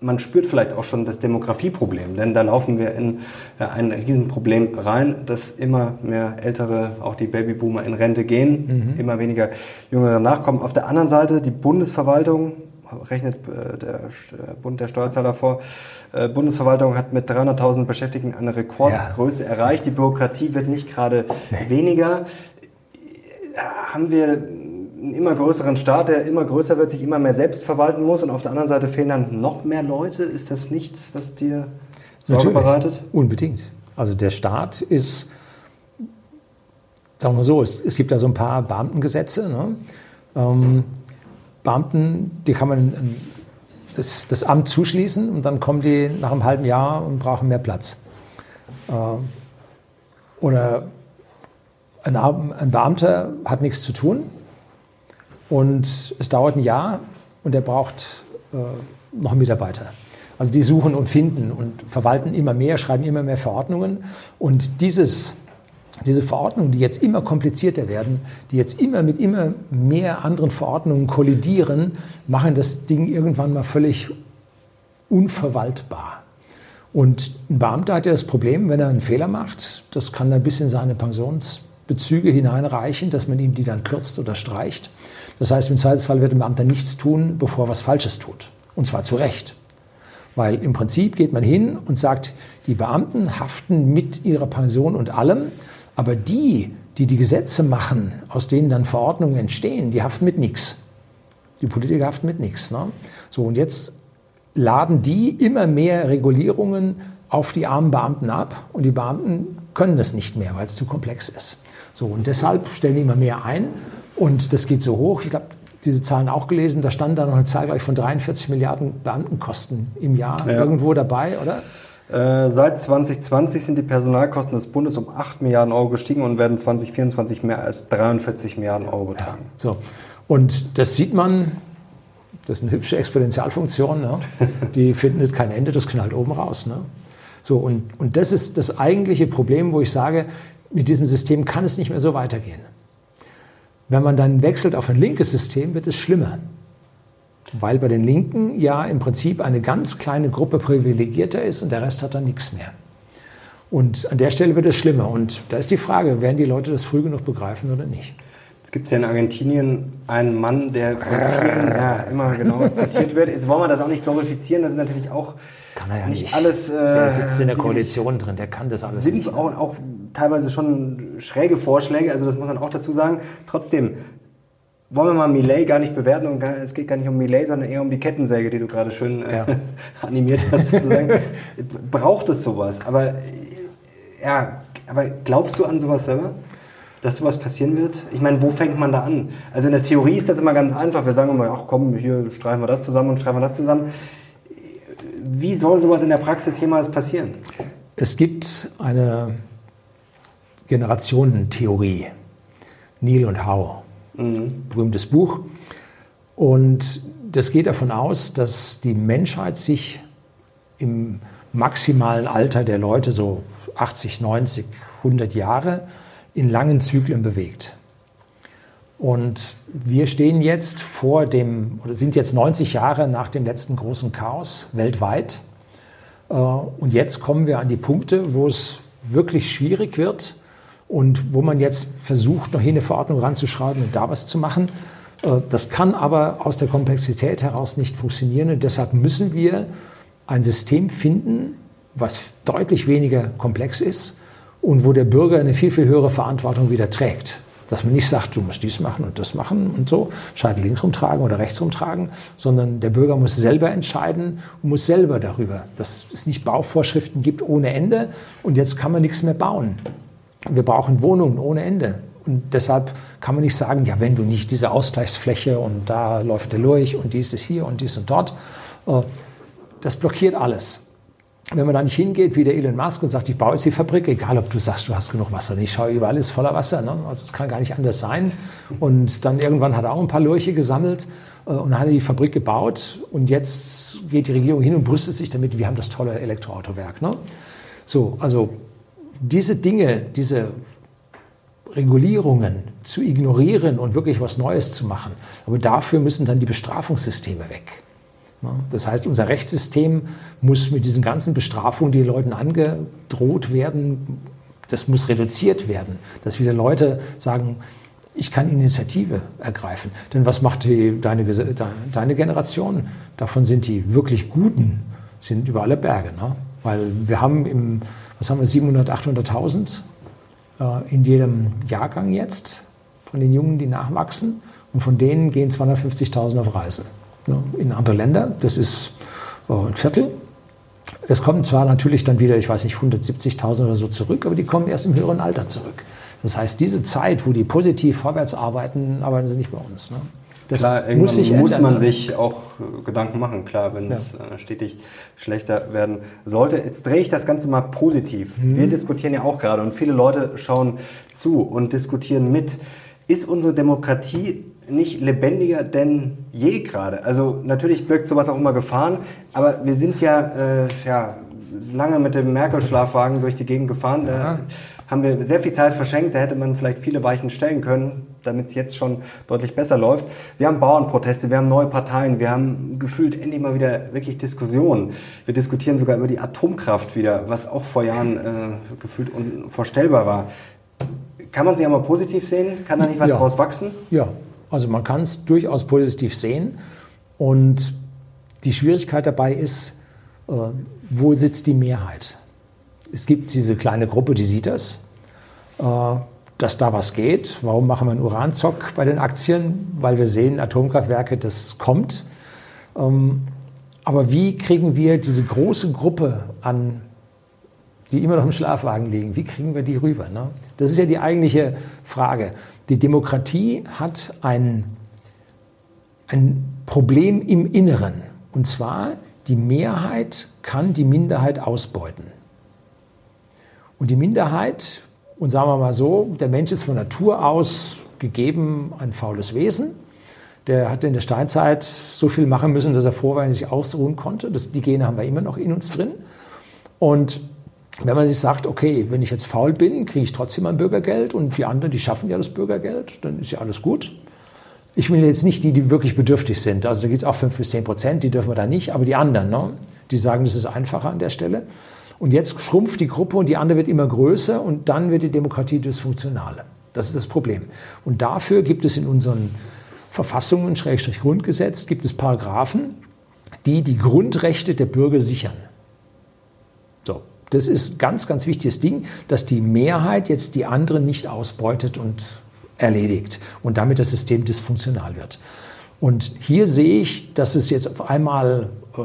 man spürt vielleicht auch schon das Demografieproblem, denn da laufen wir in ein Riesenproblem rein, dass immer mehr Ältere, auch die Babyboomer in Rente gehen, mhm. immer weniger Jüngere nachkommen. Auf der anderen Seite die Bundesverwaltung, rechnet äh, der äh, Bund der Steuerzahler vor. Äh, Bundesverwaltung hat mit 300.000 Beschäftigten eine Rekordgröße ja. erreicht. Die Bürokratie wird nicht gerade nee. weniger. Haben wir einen immer größeren Staat, der immer größer wird, sich immer mehr selbst verwalten muss und auf der anderen Seite fehlen dann noch mehr Leute? Ist das nichts, was dir Sorge Natürlich. bereitet? Unbedingt. Also der Staat ist, sagen wir so, es, es gibt da so ein paar Beamtengesetze. Ne? Ähm, Beamten, die kann man das, das, Amt zuschließen und dann kommen die nach einem halben Jahr und brauchen mehr Platz. Äh, oder ein, ein Beamter hat nichts zu tun und es dauert ein Jahr und er braucht äh, noch Mitarbeiter. Also die suchen und finden und verwalten immer mehr, schreiben immer mehr Verordnungen. Und dieses diese Verordnungen, die jetzt immer komplizierter werden, die jetzt immer mit immer mehr anderen Verordnungen kollidieren, machen das Ding irgendwann mal völlig unverwaltbar. Und ein Beamter hat ja das Problem, wenn er einen Fehler macht, das kann er bis in seine Pensionsbezüge hineinreichen, dass man ihm die dann kürzt oder streicht. Das heißt, im Zweifelsfall wird ein Beamter nichts tun, bevor er was Falsches tut. Und zwar zu Recht. Weil im Prinzip geht man hin und sagt, die Beamten haften mit ihrer Pension und allem aber die, die die Gesetze machen, aus denen dann Verordnungen entstehen, die haften mit nichts. Die Politiker haften mit nichts. Ne? So, und jetzt laden die immer mehr Regulierungen auf die armen Beamten ab und die Beamten können das nicht mehr, weil es zu komplex ist. So, und deshalb stellen die immer mehr ein und das geht so hoch. Ich glaube, diese Zahlen auch gelesen, da stand da noch eine Zahl gleich von 43 Milliarden Beamtenkosten im Jahr ja. irgendwo dabei, oder? Äh, seit 2020 sind die Personalkosten des Bundes um 8 Milliarden Euro gestiegen und werden 2024 mehr als 43 Milliarden Euro betragen. Ja, so. Und das sieht man, das ist eine hübsche Exponentialfunktion, ne? [laughs] die findet kein Ende, das knallt oben raus. Ne? So, und, und das ist das eigentliche Problem, wo ich sage, mit diesem System kann es nicht mehr so weitergehen. Wenn man dann wechselt auf ein linkes System, wird es schlimmer. Weil bei den Linken ja im Prinzip eine ganz kleine Gruppe privilegierter ist und der Rest hat dann nichts mehr. Und an der Stelle wird es schlimmer. Und da ist die Frage, werden die Leute das früh genug begreifen oder nicht? Es gibt ja in Argentinien einen Mann, der von vielen ja, immer genau zitiert wird. Jetzt wollen wir das auch nicht glorifizieren, das ist natürlich auch kann er ja nicht, nicht alles. Äh, der sitzt in der Koalition drin, der kann das alles sind nicht. Auch, auch teilweise schon schräge Vorschläge, also das muss man auch dazu sagen. Trotzdem, wollen wir mal Millet gar nicht bewerten und gar, es geht gar nicht um Millet, sondern eher um die Kettensäge, die du gerade schön äh, ja. [laughs] animiert hast sozusagen. Braucht es sowas? Aber ja, aber glaubst du an sowas selber? Dass sowas passieren wird? Ich meine, wo fängt man da an? Also in der Theorie ist das immer ganz einfach. Wir sagen immer, ach komm, hier streifen wir das zusammen und streifen wir das zusammen. Wie soll sowas in der Praxis jemals passieren? Es gibt eine Generationentheorie. Neil und Howe. Mhm. Berühmtes Buch. Und das geht davon aus, dass die Menschheit sich im maximalen Alter der Leute, so 80, 90, 100 Jahre, in langen Zyklen bewegt. Und wir stehen jetzt vor dem, oder sind jetzt 90 Jahre nach dem letzten großen Chaos weltweit. Äh, und jetzt kommen wir an die Punkte, wo es wirklich schwierig wird und wo man jetzt versucht, noch hier eine Verordnung ranzuschreiben und da was zu machen. Äh, das kann aber aus der Komplexität heraus nicht funktionieren und deshalb müssen wir ein System finden, was deutlich weniger komplex ist und wo der Bürger eine viel, viel höhere Verantwortung wieder trägt. Dass man nicht sagt, du musst dies machen und das machen und so, Scheitel links rumtragen oder rechts rumtragen, sondern der Bürger muss selber entscheiden und muss selber darüber, dass es nicht Bauvorschriften gibt ohne Ende und jetzt kann man nichts mehr bauen. Wir brauchen Wohnungen ohne Ende. Und deshalb kann man nicht sagen, ja, wenn du nicht diese Ausgleichsfläche und da läuft der Lurch und dies ist hier und dies und dort, äh, das blockiert alles wenn man da nicht hingeht wie der Elon Musk und sagt, ich baue jetzt die Fabrik, egal ob du sagst, du hast genug Wasser nicht, schau, überall ist voller Wasser. Ne? Also es kann gar nicht anders sein. Und dann irgendwann hat er auch ein paar Lurche gesammelt äh, und hat die Fabrik gebaut und jetzt geht die Regierung hin und brüstet sich damit, wir haben das tolle Elektroautowerk. Ne? So, also diese Dinge, diese Regulierungen zu ignorieren und wirklich was Neues zu machen, aber dafür müssen dann die Bestrafungssysteme weg. Das heißt, unser Rechtssystem muss mit diesen ganzen Bestrafungen, die Leuten angedroht werden, das muss reduziert werden, dass wieder Leute sagen, ich kann Initiative ergreifen. Denn was macht die, deine, deine Generation? Davon sind die wirklich Guten, sind über alle Berge. Ne? Weil wir haben im, was haben wir, 700, 800.000 äh, in jedem Jahrgang jetzt von den Jungen, die nachwachsen. Und von denen gehen 250.000 auf Reisen in andere Länder. Das ist äh, ein Viertel. Es kommen zwar natürlich dann wieder, ich weiß nicht, 170.000 oder so zurück, aber die kommen erst im höheren Alter zurück. Das heißt, diese Zeit, wo die positiv vorwärts arbeiten, arbeiten sie nicht bei uns. Ne? Das Klar, muss, muss man ne? sich auch äh, Gedanken machen, klar, wenn es ja. Äh, stetig schlechter werden sollte. Jetzt drehe ich das Ganze mal positiv. Mhm. Wir diskutieren ja auch gerade und viele Leute schauen zu und diskutieren mit. Ist unsere Demokratie nicht lebendiger denn je gerade. Also natürlich birgt sowas auch immer Gefahren, aber wir sind ja, äh, ja lange mit dem Merkel-Schlafwagen durch die Gegend gefahren. Da ja. haben wir sehr viel Zeit verschenkt. Da hätte man vielleicht viele Weichen stellen können, damit es jetzt schon deutlich besser läuft. Wir haben Bauernproteste, wir haben neue Parteien, wir haben gefühlt endlich mal wieder wirklich Diskussionen. Wir diskutieren sogar über die Atomkraft wieder, was auch vor Jahren äh, gefühlt unvorstellbar war. Kann man sie ja mal positiv sehen? Kann da nicht was ja. draus wachsen? Ja, also man kann es durchaus positiv sehen. Und die Schwierigkeit dabei ist, äh, wo sitzt die Mehrheit? Es gibt diese kleine Gruppe, die sieht das, äh, dass da was geht. Warum machen wir einen Uranzock bei den Aktien? Weil wir sehen, Atomkraftwerke, das kommt. Ähm, aber wie kriegen wir diese große Gruppe an, die immer noch im Schlafwagen liegen, wie kriegen wir die rüber? Ne? Das ist ja die eigentliche Frage. Die Demokratie hat ein, ein Problem im Inneren. Und zwar, die Mehrheit kann die Minderheit ausbeuten. Und die Minderheit, und sagen wir mal so, der Mensch ist von Natur aus gegeben ein faules Wesen. Der hat in der Steinzeit so viel machen müssen, dass er vorweilig sich ausruhen konnte. Das, die Gene haben wir immer noch in uns drin. Und wenn man sich sagt, okay, wenn ich jetzt faul bin, kriege ich trotzdem mein Bürgergeld und die anderen, die schaffen ja das Bürgergeld, dann ist ja alles gut. Ich will jetzt nicht die, die wirklich bedürftig sind. Also da gibt es auch 5 bis 10 Prozent, die dürfen wir da nicht, aber die anderen, ne? die sagen, das ist einfacher an der Stelle. Und jetzt schrumpft die Gruppe und die andere wird immer größer und dann wird die Demokratie dysfunktionale. Das ist das Problem. Und dafür gibt es in unseren Verfassungen, Schrägstrich Grundgesetz, gibt es Paragraphen, die die Grundrechte der Bürger sichern. Das ist ein ganz, ganz wichtiges Ding, dass die Mehrheit jetzt die anderen nicht ausbeutet und erledigt und damit das System dysfunktional wird. Und hier sehe ich, dass es jetzt auf einmal äh,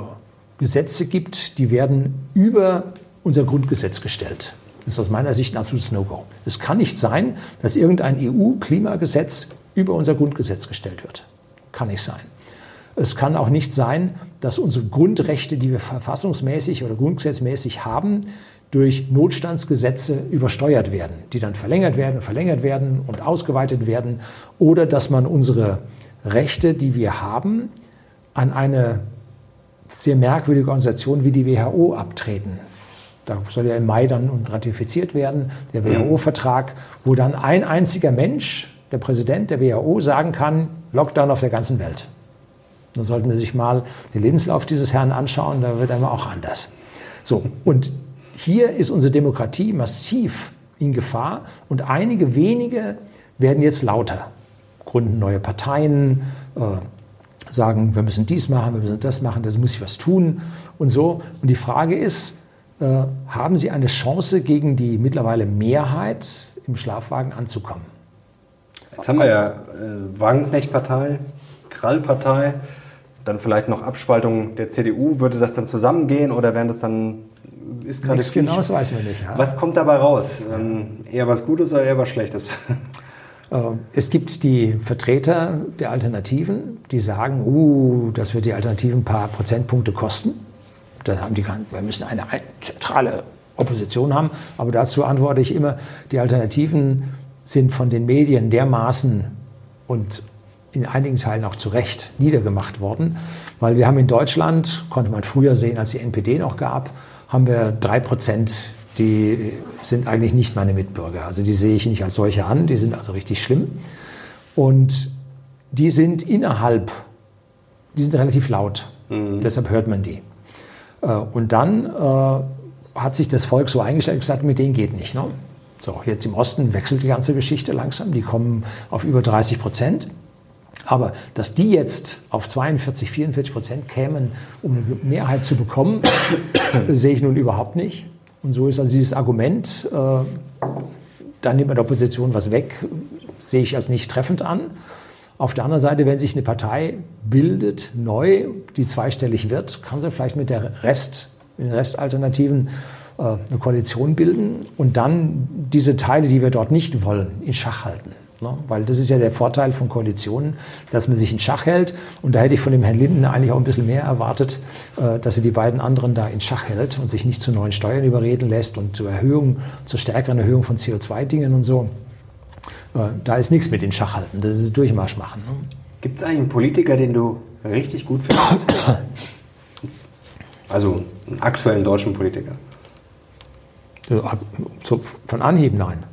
Gesetze gibt, die werden über unser Grundgesetz gestellt. Das ist aus meiner Sicht ein absolutes No-Go. Es kann nicht sein, dass irgendein EU-Klimagesetz über unser Grundgesetz gestellt wird. Kann nicht sein. Es kann auch nicht sein, dass unsere Grundrechte, die wir verfassungsmäßig oder grundgesetzmäßig haben, durch Notstandsgesetze übersteuert werden, die dann verlängert werden, verlängert werden und ausgeweitet werden, oder dass man unsere Rechte, die wir haben, an eine sehr merkwürdige Organisation wie die WHO abtreten. Da soll ja im Mai dann ratifiziert werden, der WHO-Vertrag, wo dann ein einziger Mensch, der Präsident der WHO, sagen kann, Lockdown auf der ganzen Welt. Da sollten wir sich mal den Lebenslauf dieses Herrn anschauen, da wird einmal auch anders. So, und hier ist unsere Demokratie massiv in Gefahr und einige wenige werden jetzt lauter, gründen neue Parteien, äh, sagen, wir müssen dies machen, wir müssen das machen, da muss ich was tun und so. Und die Frage ist, äh, haben sie eine Chance, gegen die mittlerweile Mehrheit im Schlafwagen anzukommen? Jetzt haben wir ja äh, Wagenknecht-Partei, Krall-Partei, dann vielleicht noch Abspaltung der CDU. Würde das dann zusammengehen oder wären das dann ist gerade Nichts genau, das weiß man nicht. Ja. Was kommt dabei raus? Ähm, eher was Gutes oder eher was Schlechtes? [laughs] Äh, es gibt die Vertreter der Alternativen, die sagen, uh, das wird die Alternativen ein paar Prozentpunkte kosten. Das haben die, wir müssen eine zentrale Opposition haben. Aber dazu antworte ich immer, die Alternativen sind von den Medien dermaßen und in einigen Teilen auch zu Recht niedergemacht worden, weil wir haben in Deutschland, konnte man früher sehen, als die NPD noch gab, haben wir drei Prozent, die sind eigentlich nicht meine Mitbürger. Also die sehe ich nicht als solche an, die sind also richtig schlimm. Und die sind innerhalb, die sind relativ laut. Mhm. Deshalb hört man die. Äh, und dann äh, hat sich das Volk so eingestellt und gesagt, mit denen geht nicht. Ne? So, jetzt im Osten wechselt die ganze Geschichte langsam. Die kommen auf über 30 Prozent. Aber dass die jetzt auf 42, 44 Prozent kämen, um eine Mehrheit zu bekommen, [coughs] sehe ich nun überhaupt nicht. Und so ist also dieses Argument, äh, dann nimmt man der Opposition was weg, sehe ich als nicht treffend an. Auf der anderen Seite, wenn sich eine Partei bildet, neu, die zweistellig wird, kann sie vielleicht mit der Rest, mit den Restalternativen äh, eine Koalition bilden und dann diese Teile, die wir dort nicht wollen, in Schach halten. Ne? Weil das ist ja der Vorteil von Koalitionen, dass man sich in Schach hält. Und da hätte ich von dem Herrn Linden eigentlich auch ein bisschen mehr erwartet, äh, dass er die beiden anderen da in Schach hält und sich nicht zu neuen Steuern überreden lässt und zur Erhöhung, zur stärkeren Erhöhung von CO2-Dingen und so. Äh, da ist nichts mit in Schach halten, das ist Durchmarsch machen. Ne? Gibt es einen Politiker, den du richtig gut findest? [coughs] also einen aktuellen deutschen Politiker? So, von Anhieb nein.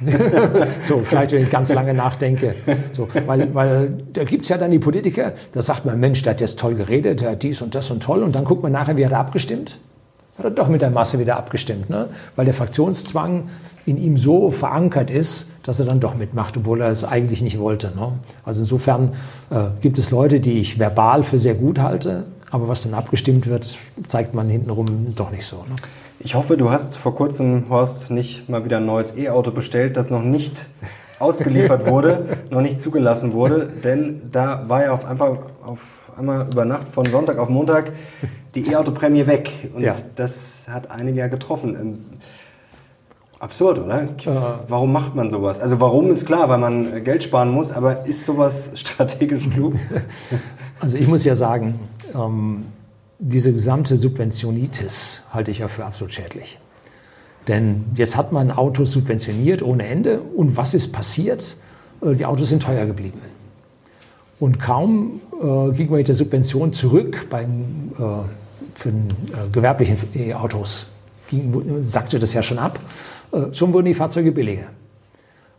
[laughs] so, vielleicht, wenn ich ganz lange nachdenke. So, weil, weil da gibt es ja dann die Politiker, da sagt man, Mensch, der hat jetzt toll geredet, der hat dies und das und toll. Und dann guckt man nachher, wie hat er abgestimmt? Hat er doch mit der Masse wieder abgestimmt, ne? weil der Fraktionszwang in ihm so verankert ist, dass er dann doch mitmacht, obwohl er es eigentlich nicht wollte. Ne? Also insofern äh, gibt es Leute, die ich verbal für sehr gut halte, aber was dann abgestimmt wird, zeigt man hintenrum doch nicht so. Ne? Ich hoffe, du hast vor kurzem, Horst, nicht mal wieder ein neues E-Auto bestellt, das noch nicht ausgeliefert [laughs] wurde, noch nicht zugelassen wurde, denn da war ja auf einfach auf einmal über Nacht von Sonntag auf Montag die E-Auto-Prämie weg und ja. das hat einige ja getroffen. Ähm, absurd, oder? Äh. Warum macht man sowas? Also warum ist klar, weil man Geld sparen muss, aber ist sowas [laughs] strategisch klug? Also ich muss ja sagen, ähm, diese gesamte Subventionitis halte ich ja für absolut schädlich. Denn jetzt hat man Autos subventioniert ohne Ende und was ist passiert? Äh, die Autos sind teuer geblieben. Und kaum äh, ging man mit der Subvention zurück beim, äh, für den, äh, gewerblichen E-Autos sackte das ja schon ab. Äh, schon wurden die Fahrzeuge billiger.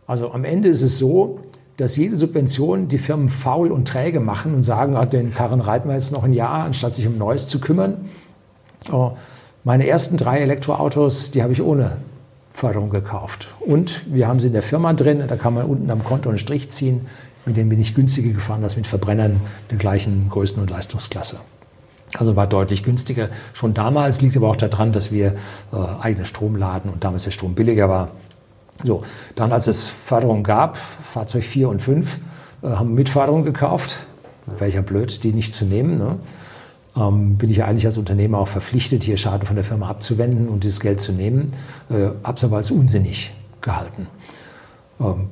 Also am Ende ist es so, dass jede Subvention die Firmen faul und träge machen und sagen, ah, den Karren reiten wir jetzt noch ein Jahr, anstatt sich um Neues zu kümmern. Oh, meine ersten drei Elektroautos, die habe ich ohne Förderung gekauft. Und wir haben sie in der Firma drin, da kann man unten am Konto einen Strich ziehen. Mit denen bin ich günstiger gefahren als mit Verbrennern der gleichen Größen- und Leistungsklasse. Also war deutlich günstiger. Schon damals liegt aber auch daran, dass wir äh, eigene Strom laden und damals der Strom billiger war. So, dann als es Förderung gab, Fahrzeug 4 und 5, äh, haben mit Förderung gekauft. Wäre ja blöd, die nicht zu nehmen. Ne? Ähm, bin ich eigentlich als Unternehmer auch verpflichtet, hier Schaden von der Firma abzuwenden und dieses Geld zu nehmen. Äh, Habe es aber als unsinnig gehalten. Ähm,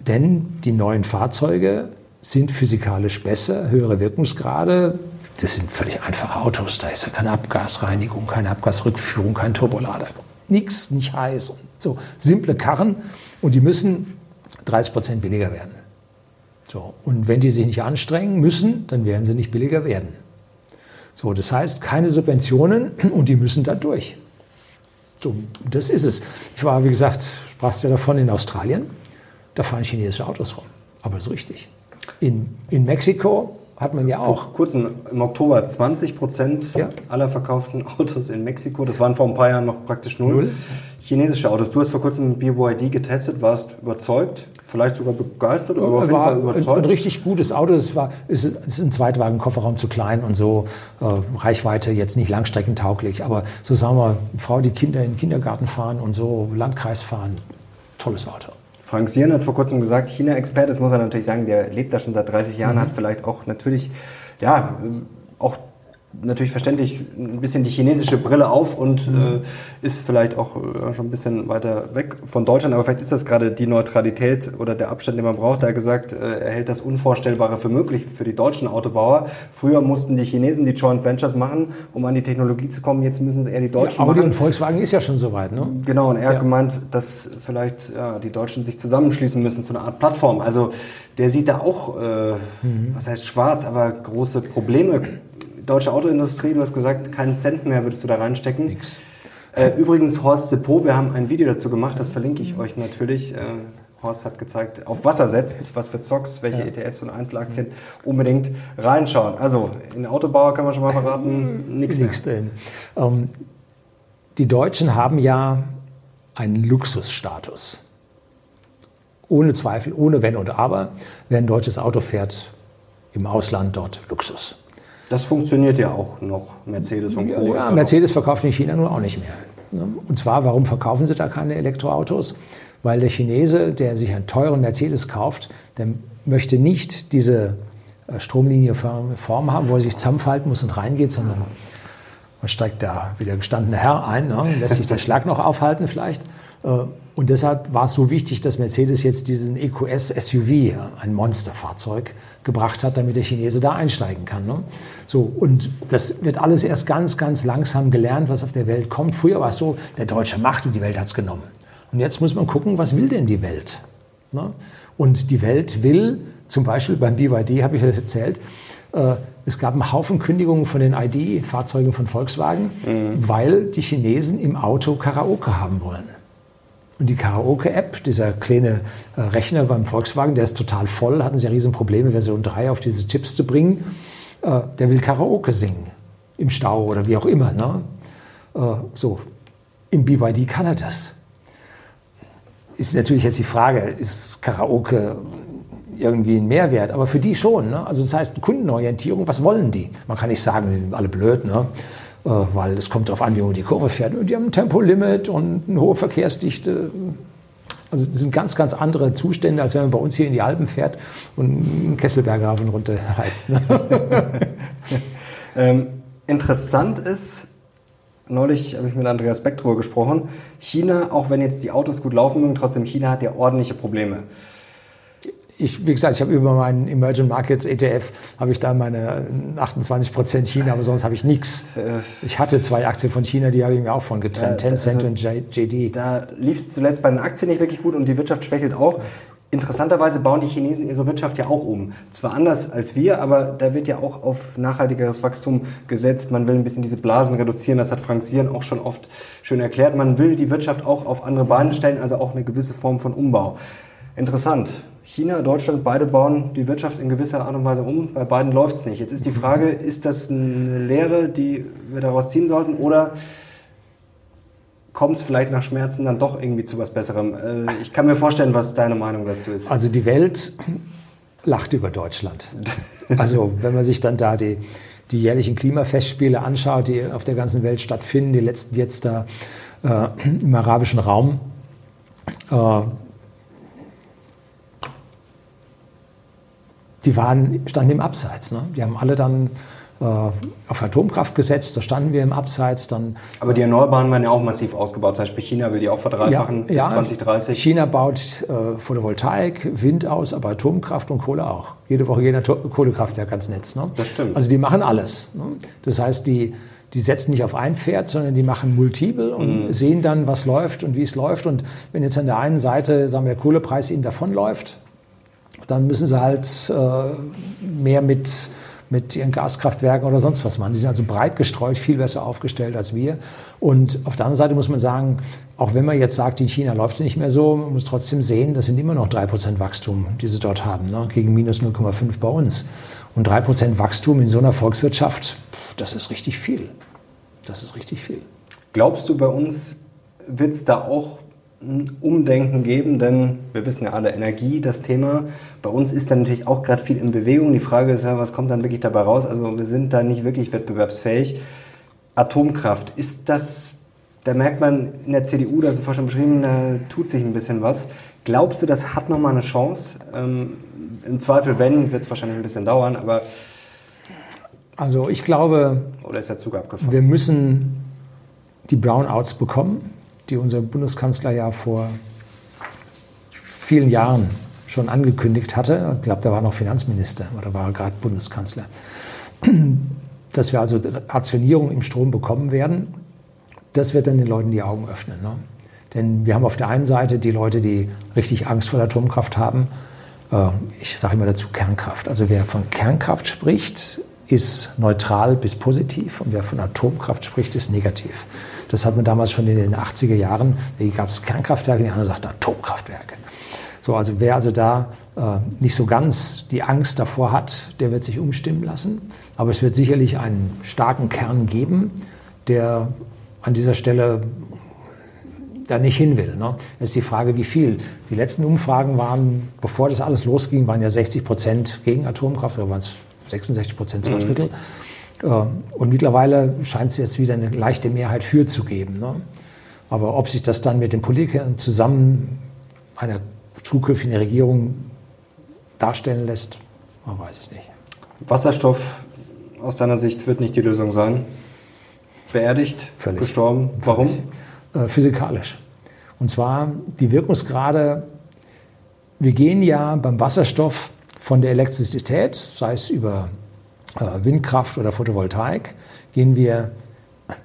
denn die neuen Fahrzeuge sind physikalisch besser, höhere Wirkungsgrade. Das sind völlig einfache Autos. Da ist ja keine Abgasreinigung, keine Abgasrückführung, kein Turbolader. Nichts, nicht heiß. So simple Karren und die müssen 30 Prozent billiger werden. So, und wenn die sich nicht anstrengen müssen, dann werden sie nicht billiger werden. So, das heißt, keine Subventionen [clears throat] und die müssen da durch. So, das ist es. Ich war, wie gesagt, sprachst ja davon in Australien, da fahren chinesische Autos rum, aber so richtig. In, in Mexiko hat man ja auch. Kurzem, im Oktober 20 Prozent ja. aller verkauften [laughs] Autos in Mexiko, das waren vor ein paar Jahren noch praktisch null. null. Chinesische Autos. Du hast vor kurzem BYD getestet, warst überzeugt, vielleicht sogar begeistert, aber auf jeden Fall überzeugt. Ein, ein richtig gutes Auto. Es war, es ist ein Zweitwagen, Kofferraum zu klein und so äh, Reichweite jetzt nicht langstreckentauglich. Aber so sagen wir, Frau, die Kinder in den Kindergarten fahren und so Landkreis fahren, tolles Auto. Frank Sieren hat vor kurzem gesagt, China-Experte, das muss er natürlich sagen, der lebt da schon seit 30 Jahren, mhm. hat vielleicht auch natürlich, ja, auch natürlich verständlich ein bisschen die chinesische Brille auf und mhm. äh, ist vielleicht auch äh, schon ein bisschen weiter weg von Deutschland. Aber vielleicht ist das gerade die Neutralität oder der Abstand, den man braucht. Da gesagt, äh, er hält das Unvorstellbare für möglich für die deutschen Autobauer. Früher mussten die Chinesen die Joint Ventures machen, um an die Technologie zu kommen. Jetzt müssen es eher die Deutschen ja, Audi machen. und Volkswagen ist ja schon soweit, ne? Genau, und er ja. hat gemeint, dass vielleicht ja, die Deutschen sich zusammenschließen müssen zu einer Art Plattform. Also der sieht da auch, äh, mhm. was heißt schwarz, aber große Probleme deutsche Autoindustrie, du hast gesagt, keinen Cent mehr würdest du da reinstecken. Nix. Äh, übrigens, Horst Depot, wir haben ein Video dazu gemacht, das verlinke ich euch natürlich. Äh, Horst hat gezeigt, auf Wasser setzt, was für Zocks, welche ja. ETFs und Einzelaktien, unbedingt reinschauen. Also, in Autobauer kann man schon mal verraten, nichts mehr. drin. Ähm, die Deutschen haben ja einen Luxusstatus. Ohne Zweifel, ohne Wenn und Aber, wer ein deutsches Auto fährt, im Ausland dort Luxus. Das funktioniert ja auch noch, Mercedes und Co. Ja, Mercedes verkauft in China nur auch nicht mehr. Und zwar, warum verkaufen sie da keine Elektroautos? Weil der Chinese, der sich einen teuren Mercedes kauft, der möchte nicht diese äh, Stromlinienform haben, wo er sich zusammenfalten muss und reingeht, sondern man steigt da wie der gestandene Herr ein, ne, lässt sich der Schlag noch aufhalten vielleicht. Äh, und deshalb war es so wichtig, dass Mercedes jetzt diesen EQS SUV, ein Monsterfahrzeug, gebracht hat, damit der Chinese da einsteigen kann. Ne? So, und das wird alles erst ganz, ganz langsam gelernt, was auf der Welt kommt. Früher war es so, der Deutsche macht und die Welt hat es genommen. Und jetzt muss man gucken, was will denn die Welt? Ne? Und die Welt will, zum Beispiel beim BYD habe ich das erzählt, äh, es gab einen Haufen Kündigungen von den ID-Fahrzeugen von Volkswagen, mhm. weil die Chinesen im Auto Karaoke haben wollen. Und die Karaoke-App, dieser kleine äh, Rechner beim Volkswagen, der ist total voll, hatten sie ja riesen Probleme, Version 3 auf diese Chips zu bringen. Äh, der will Karaoke singen. Im Stau oder wie auch immer. Ne? Äh, so, im BYD kann er das. Ist natürlich jetzt die Frage, ist Karaoke irgendwie ein Mehrwert, aber für die schon. Ne? Also das heißt, Kundenorientierung, was wollen die? Man kann nicht sagen, wir sind alle blöd, ne? Äh, weil es kommt darauf an, wie man die Kurve fährt. Und die haben ein Tempolimit und eine hohe Verkehrsdichte. Also das sind ganz, ganz andere Zustände, als wenn man bei uns hier in die Alpen fährt und einen Kesselbergraven runterheizt. Ne? [laughs] ähm, interessant ist, neulich habe ich mit Andreas Beck drüber gesprochen, China, auch wenn jetzt die Autos gut laufen mögen, trotzdem China hat ja ordentliche Probleme ich, wie gesagt, ich habe über meinen Emerging Markets ETF habe ich da meine 28 Prozent China, aber sonst habe ich nichts. Ich hatte zwei Aktien von China, die habe ich mir auch von getrennt, ja, Tencent also, und JD. Da lief es zuletzt bei den Aktien nicht wirklich gut und die Wirtschaft schwächelt auch. Interessanterweise bauen die Chinesen ihre Wirtschaft ja auch um. Zwar anders als wir, aber da wird ja auch auf nachhaltigeres Wachstum gesetzt. Man will ein bisschen diese Blasen reduzieren. Das hat Frank Sieren auch schon oft schön erklärt. Man will die Wirtschaft auch auf andere Beine stellen, also auch eine gewisse Form von Umbau. Interessant. China, Deutschland, beide bauen die Wirtschaft in gewisser Art und Weise um. Bei beiden läuft es nicht. Jetzt ist die Frage, ist das eine Lehre, die wir daraus ziehen sollten oder kommt es vielleicht nach Schmerzen dann doch irgendwie zu was Besserem. Äh, ich kann mir vorstellen, was deine Meinung dazu ist. Also die Welt lacht über Deutschland. [laughs] Also wenn man sich dann da die, die jährlichen Klimafestspiele anschaut, die auf der ganzen Welt stattfinden, die letzten jetzt da äh, im arabischen Raum, äh, die waren, standen im Abseits. Ne? Die haben alle dann äh, auf Atomkraft gesetzt, da standen wir im Abseits. Dann, Aber die Erneuerbaren werden ja auch massiv ausgebaut. Zum Beispiel China will die auch verdreifachen ja, bis ja, 2030. China baut äh, Photovoltaik, Wind aus, aber Atomkraft und Kohle auch. Jede Woche geht ein Kohlekraftwerk ans Netz. Ne? Das stimmt. Also die machen alles. Ne? Das heißt, die, die setzen nicht auf ein Pferd, sondern die machen multiple und mhm. sehen dann, was läuft und wie es läuft. Und wenn jetzt an der einen Seite sagen wir, der Kohlepreis ihnen davonläuft, dann müssen sie halt äh, mehr mit mit ihren Gaskraftwerken oder sonst was machen. Die sind also breit gestreut, viel besser aufgestellt als wir. Und auf der anderen Seite muss man sagen, auch wenn man jetzt sagt, in China läuft es nicht mehr so, man muss trotzdem sehen, das sind immer noch 3% Wachstum, die sie dort haben, ne, gegen minus 0,5 bei uns. Und 3% Wachstum in so einer Volkswirtschaft, das ist richtig viel. Das ist richtig viel. Glaubst du, bei uns wird es da auch ein Umdenken geben, denn wir wissen ja alle, Energie, das Thema. Bei uns ist da natürlich auch gerade viel in Bewegung. Die Frage ist ja, was kommt dann wirklich dabei raus? Also wir sind da nicht wirklich wettbewerbsfähig. Atomkraft, ist das, da merkt man in der CDU, das ist vorhin schon beschrieben, da tut sich ein bisschen was. Glaubst du, das hat nochmal eine Chance? Ähm, Im Zweifel, wenn, wird es wahrscheinlich ein bisschen dauern, aber... Also ich glaube, oder ist der Zug abgefahren? wir müssen die Brownouts bekommen die unser Bundeskanzler ja vor vielen Jahren schon angekündigt hatte. Ich glaube, da war noch Finanzminister oder war gerade Bundeskanzler. Dass wir also Rationierung im Strom bekommen werden, das wird dann den Leuten die Augen öffnen. Ne? Denn wir haben auf der einen Seite die Leute, die richtig Angst vor der Atomkraft haben. Äh, ich sage immer dazu Kernkraft. Also wer von Kernkraft spricht, ist neutral bis positiv und wer von Atomkraft spricht, ist negativ. Das hat man damals schon in den 80er Jahren, da gab es Kernkraftwerke, die anderen sagten Atomkraftwerke. So, also wer also da äh, nicht so ganz die Angst davor hat, der wird sich umstimmen lassen. Aber es wird sicherlich einen starken Kern geben, der an dieser Stelle da nicht hin will. Ne? Jetzt ist die Frage, wie viel. Die letzten Umfragen waren, bevor das alles losging, waren ja 60 Prozent gegen Atomkraft, oder waren es 66 Prozent, zwei mhm. Drittel. Mhm. Und mittlerweile scheint es jetzt wieder eine leichte Mehrheit für zu geben. Ne? Aber ob sich das dann mit den Politikern zusammen einer zukünftigen Regierung darstellen lässt, man weiß es nicht. Wasserstoff aus deiner Sicht wird nicht die Lösung sein. Beerdigt, Völlig. gestorben. Warum? Äh, physikalisch. Und zwar die Wirkungsgrade. Wir gehen ja beim Wasserstoff von der Elektrizität, sei es über äh, Windkraft oder Photovoltaik, gehen wir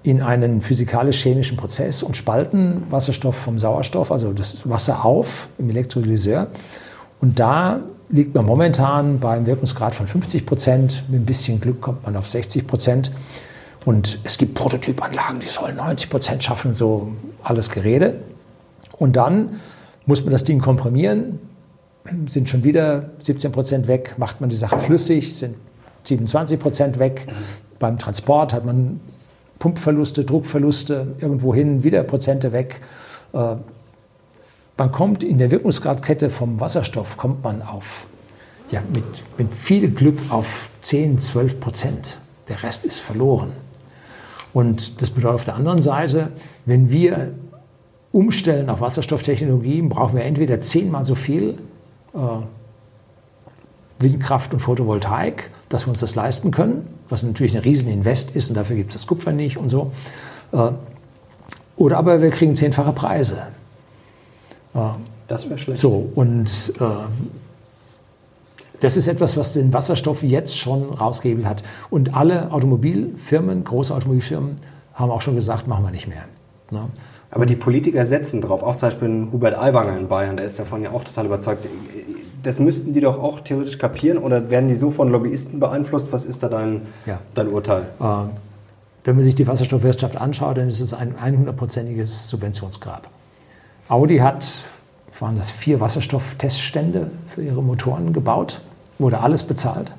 in einen physikalisch-chemischen Prozess und spalten Wasserstoff vom Sauerstoff, also das Wasser auf im Elektrolyseur. Und da liegt man momentan beim Wirkungsgrad von 50 Prozent. Mit ein bisschen Glück kommt man auf 60 Prozent. Und es gibt Prototypanlagen, die sollen 90 Prozent schaffen, so alles Gerede. Und dann muss man das Ding komprimieren, sind schon wieder 17 Prozent weg, macht man die Sache flüssig, sind 27 Prozent weg. Beim Transport hat man Pumpverluste, Druckverluste, irgendwo hin wieder Prozente weg. Äh, man kommt in der Wirkungsgradkette vom Wasserstoff, kommt man auf, ja, mit, mit viel Glück auf 10, 12 Prozent. Der Rest ist verloren. Und das bedeutet auf der anderen Seite, wenn wir umstellen auf Wasserstofftechnologien, brauchen wir entweder zehnmal so viel äh, Windkraft und Photovoltaik, dass wir uns das leisten können, was natürlich ein Rieseninvest ist und dafür gibt es das Kupfer nicht und so. Äh, oder aber wir kriegen zehnfache Preise. Äh, das wäre schlecht. So, und äh, das ist etwas, was den Wasserstoff jetzt schon rausgehebelt hat. Und alle Automobilfirmen, große Automobilfirmen, haben auch schon gesagt, machen wir nicht mehr. Ne? Aber die Politiker setzen drauf. Auch zum Beispiel Hubert Aiwanger in Bayern, der ist davon ja auch total überzeugt. Das müssten die doch auch theoretisch kapieren oder werden die so von Lobbyisten beeinflusst? Was ist da dein, Ja. dein Urteil? Äh, Wenn man sich die Wasserstoffwirtschaft anschaut, dann ist es ein 100-prozentiges Subventionsgrab. Audi hat, waren das vier Wasserstoffteststände für ihre Motoren gebaut, wurde alles bezahlt.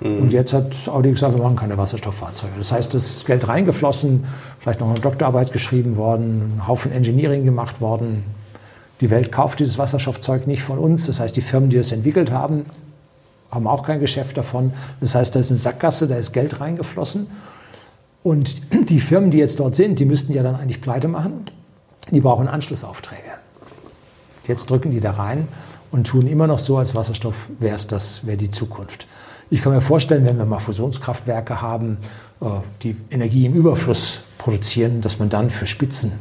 Und jetzt hat Audi gesagt, wir machen keine Wasserstofffahrzeuge. Das heißt, ist Geld reingeflossen, vielleicht noch eine Doktorarbeit geschrieben worden, ein Haufen Engineering gemacht worden. Die Welt kauft dieses Wasserstoffzeug nicht von uns. Das heißt, die Firmen, die es entwickelt haben, haben auch kein Geschäft davon. Das heißt, da ist eine Sackgasse, da ist Geld reingeflossen. Und die Firmen, die jetzt dort sind, die müssten ja dann eigentlich pleite machen. Die brauchen Anschlussaufträge. Jetzt drücken die da rein und tun immer noch so, als Wasserstoff wäre es das, wäre die Zukunft. Ich kann mir vorstellen, wenn wir mal Fusionskraftwerke haben, äh, die Energie im Überfluss produzieren, dass man dann für Spitzen,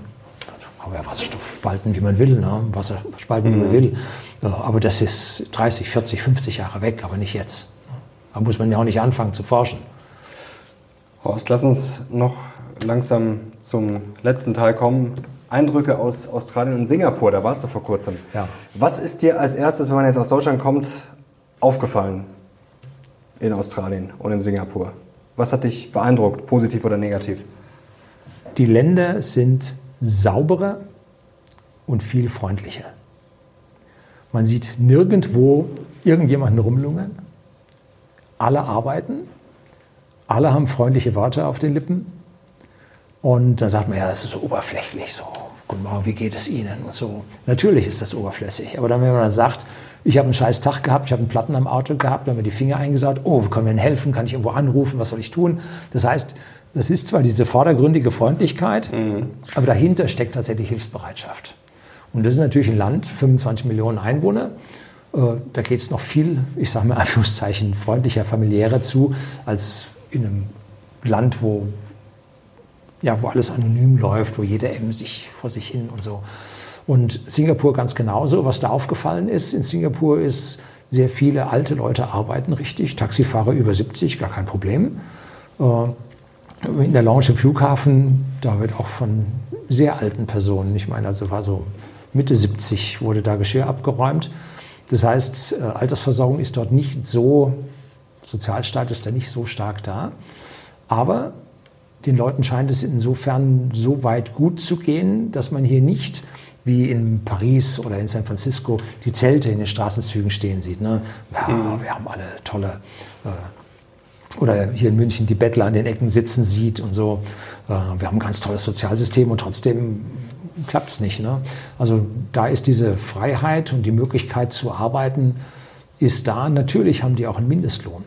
man ja Wasserstoff spalten, wie man will, ne? Wasser spalten, wie man will. Äh, Aber das ist 30, 40, 50 Jahre weg, aber nicht jetzt. Da muss man ja auch nicht anfangen zu forschen. Horst, lass uns noch langsam zum letzten Teil kommen. Eindrücke aus Australien und Singapur, da warst du vor kurzem. Ja. Was ist dir als erstes, wenn man jetzt aus Deutschland kommt, aufgefallen in Australien und in Singapur? Was hat dich beeindruckt, positiv oder negativ? Die Länder sind sauberer und viel freundlicher. Man sieht nirgendwo irgendjemanden rumlungern. Alle arbeiten, alle haben freundliche Worte auf den Lippen. Und dann sagt man, ja, das ist so oberflächlich, so, guten Morgen, wie geht es Ihnen und so. Natürlich ist das oberflächlich, aber dann, wenn man dann sagt, ich habe einen scheiß Tag gehabt, ich habe einen Platten am Auto gehabt, dann haben wir die Finger eingesaut, oh, können wir denn helfen, kann ich irgendwo anrufen, was soll ich tun? Das heißt, das ist zwar diese vordergründige Freundlichkeit, aber dahinter steckt tatsächlich Hilfsbereitschaft. Und das ist natürlich ein Land, 25 Millionen Einwohner, äh, da geht es noch viel, ich sage mal Anführungszeichen, freundlicher, familiärer zu, als in einem Land, wo ja, wo alles anonym läuft, wo jeder eben sich vor sich hin und so. Und Singapur ganz genauso. Was da aufgefallen ist, in Singapur ist, sehr viele alte Leute arbeiten richtig. Taxifahrer über 70, gar kein Problem. Äh, In der Lounge im Flughafen, da wird auch von sehr alten Personen, ich meine, also war so Mitte 70, wurde da Geschirr abgeräumt. Das heißt, äh, Altersversorgung ist dort nicht so, Sozialstaat ist da nicht so stark da. Aber den Leuten scheint es insofern so weit gut zu gehen, dass man hier nicht wie in Paris oder in San Francisco die Zelte in den Straßenzügen stehen sieht. Ne? Ja, wir haben alle tolle. Äh, oder hier in München die Bettler an den Ecken sitzen sieht und so. Äh, wir haben ein ganz tolles Sozialsystem und trotzdem klappt es nicht. Ne? Also da ist diese Freiheit und die Möglichkeit zu arbeiten, ist da. Natürlich haben die auch einen Mindestlohn,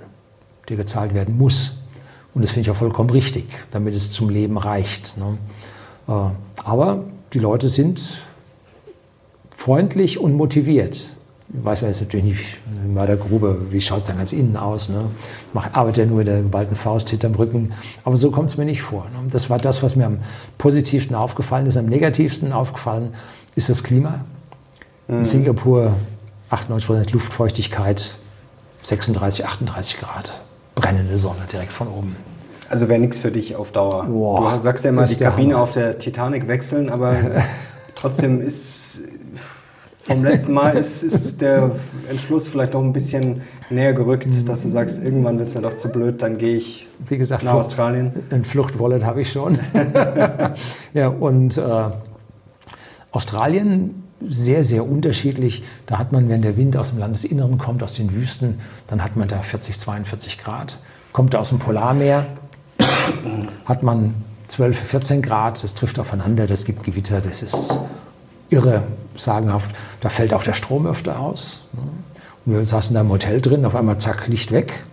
der gezahlt werden muss. Und das finde ich auch vollkommen richtig, damit es zum Leben reicht. Ne? Äh, aber die Leute sind freundlich und motiviert. Weiß man jetzt natürlich nicht in der Grube, wie schaut es dann ganz innen aus. Ne? Mach, arbeitet ja nur mit der geballten Faust hinterm Rücken. Aber so kommt es mir nicht vor. Ne? Das war das, was mir am positivsten aufgefallen ist. Am negativsten aufgefallen ist das Klima. In Singapur 98% Luftfeuchtigkeit, 36, 38 Grad. Brennende Sonne direkt von oben. Also wäre nichts für dich auf Dauer. Boah, du sagst ja immer, die Kabine Hammer. auf der Titanic wechseln, aber [laughs] trotzdem ist vom letzten Mal ist, ist der Entschluss vielleicht doch ein bisschen näher gerückt, dass du sagst, irgendwann wird es mir doch zu blöd, dann gehe ich Wie gesagt, nach Flucht- Australien. Ein Fluchtwallet habe ich schon. [laughs] ja, und äh, Australien sehr, sehr unterschiedlich. Da hat man, wenn der Wind aus dem Landesinneren kommt, aus den Wüsten, dann hat man da 40, 42 Grad. Kommt er aus dem Polarmeer, hat man 12, 14 Grad. Das trifft aufeinander, das gibt Gewitter, das ist irre, sagenhaft. Da fällt auch der Strom öfter aus. ne? Und wir saßen da im Hotel drin, auf einmal zack, Licht weg.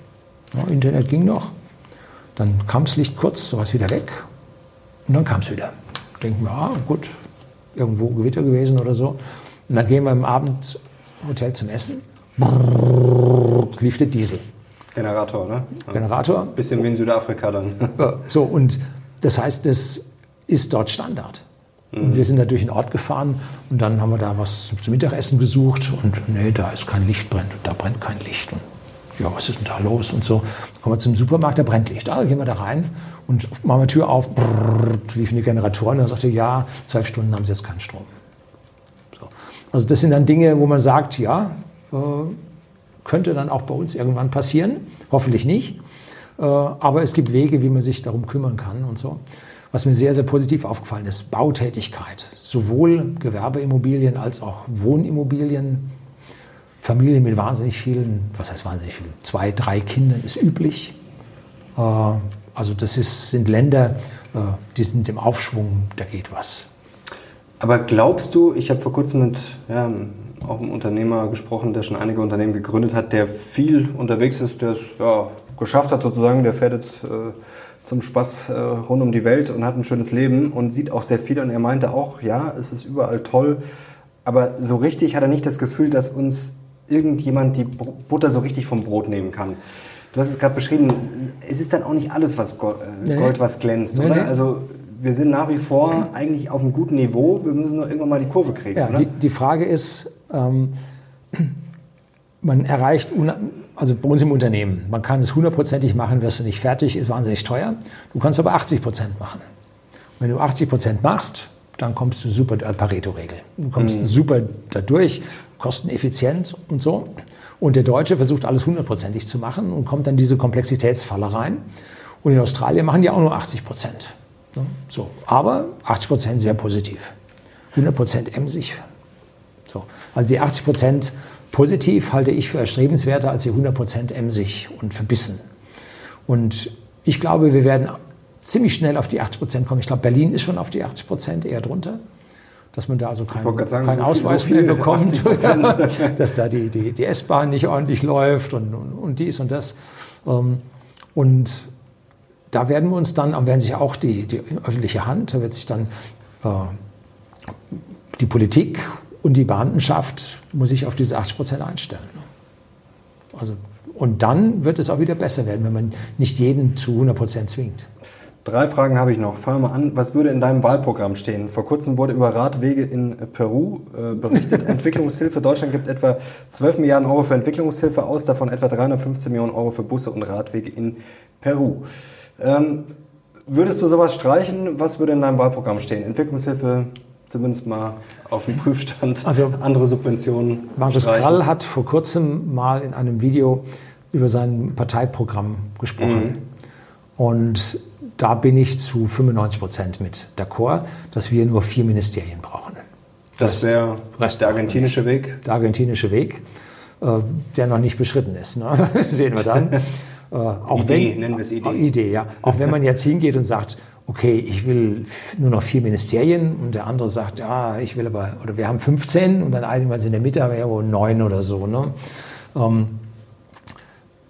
Ja, Internet ging noch. Dann kam das Licht kurz, so was wieder weg. Und dann kam es wieder. Denken wir, ah, gut, irgendwo Gewitter gewesen oder so. Und dann gehen wir am Abend im Hotel zum Essen. Brrrr, lief der Diesel. Generator, ne? Generator. Bisschen wie in Südafrika dann. So, und das heißt, das ist dort Standard. Und wir sind da durch den Ort gefahren und dann haben wir da was zum Mittagessen gesucht und nee, da ist kein Licht brennt und da brennt kein Licht. Und ja, was ist denn da los und so. Dann kommen wir zum Supermarkt, da brennt Licht. Ah, gehen wir da rein und machen wir die Tür auf, brrr, liefen die Generatoren und dann sagte, ja, zwölf Stunden haben sie jetzt keinen Strom. So. Also das sind dann Dinge, wo man sagt, ja, Äh, könnte dann auch bei uns irgendwann passieren. Hoffentlich nicht. Äh, aber es gibt Wege, wie man sich darum kümmern kann und so. Was mir sehr, sehr positiv aufgefallen ist, Bautätigkeit. Sowohl Gewerbeimmobilien als auch Wohnimmobilien. Familien mit wahnsinnig vielen, was heißt wahnsinnig viel, zwei, drei Kindern ist üblich. Äh, also das ist, sind Länder, äh, die sind im Aufschwung, da geht was. Aber glaubst du, ich habe vor kurzem mit ja, auch einem Unternehmer gesprochen, der schon einige Unternehmen gegründet hat, der viel unterwegs ist, der es ja, geschafft hat sozusagen, der fährt jetzt äh, zum Spaß äh, rund um die Welt und hat ein schönes Leben und sieht auch sehr viel. Und er meinte auch, ja, es ist überall toll, aber so richtig hat er nicht das Gefühl, dass uns irgendjemand die Butter so richtig vom Brot nehmen kann. Du hast es gerade beschrieben, es ist dann auch nicht alles, was Gold, äh, Gold was glänzt, nee, oder? Nee. Also wir sind nach wie vor eigentlich auf einem guten Niveau, wir müssen nur irgendwann mal die Kurve kriegen, ja, oder? Die, die Frage ist, ähm, man erreicht, also bei uns im Unternehmen, man kann es hundertprozentig machen, wirst du nicht fertig, ist wahnsinnig teuer. Du kannst aber 80 Prozent machen. Wenn du 80 Prozent machst, dann kommst du super, äh, Pareto-Regel. Du kommst mhm. super dadurch, kosteneffizient und so. Und der Deutsche versucht alles hundertprozentig zu machen und kommt dann diese Komplexitätsfalle rein. Und in Australien machen die auch nur 80 Prozent. So. Aber 80 Prozent sehr positiv. 100 Prozent emsig. So. Also die 80 Prozent positiv halte ich für erstrebenswerter als die 100 Prozent emsig und verbissen. Und ich glaube, wir werden ziemlich schnell auf die 80 Prozent kommen. Ich glaube, Berlin ist schon auf die 80 Prozent, eher drunter. Dass man da also keinen kein so Ausweis viel, so mehr bekommt, [laughs] [laughs] dass da die, die, die S-Bahn nicht ordentlich läuft und, und, und, dies und das. Ähm, und da werden wir uns dann, werden sich auch die, die öffentliche Hand, da wird sich dann äh, die Politik und die Beamtenschaft muss sich auf diese 80 Prozent einstellen. Also, und dann wird es auch wieder besser werden, wenn man nicht jeden zu 100 Prozent zwingt. Drei Fragen habe ich noch. Fangen wir mal an. Was würde in deinem Wahlprogramm stehen? Vor kurzem wurde über Radwege in Peru äh, berichtet. [laughs] Entwicklungshilfe. Deutschland gibt etwa 12 Milliarden Euro für Entwicklungshilfe aus, davon etwa 315 Millionen Euro für Busse und Radwege in Peru. Ähm, würdest du sowas streichen? Was würde in deinem Wahlprogramm stehen? Entwicklungshilfe zumindest mal auf dem Prüfstand, also, andere Subventionen. Markus. Krall hat vor kurzem mal in einem Video über sein Parteiprogramm gesprochen. Mhm. Und da bin ich zu 95 Prozent mit d'accord, dass wir nur vier Ministerien brauchen. Das wäre der argentinische Weg? Der argentinische Weg, äh, der noch nicht beschritten ist. Ne? Das [laughs] sehen wir dann. [laughs] Äh, auch Idee, wenn, nennen wir es Idee. Idee, ja. Auch wenn man jetzt hingeht und sagt, okay, ich will nur noch vier Ministerien und der andere sagt, ja, ich will aber, oder wir haben 15 und dann einigen wir in der Mitte, aber ja neun oder so. Ne? Ähm,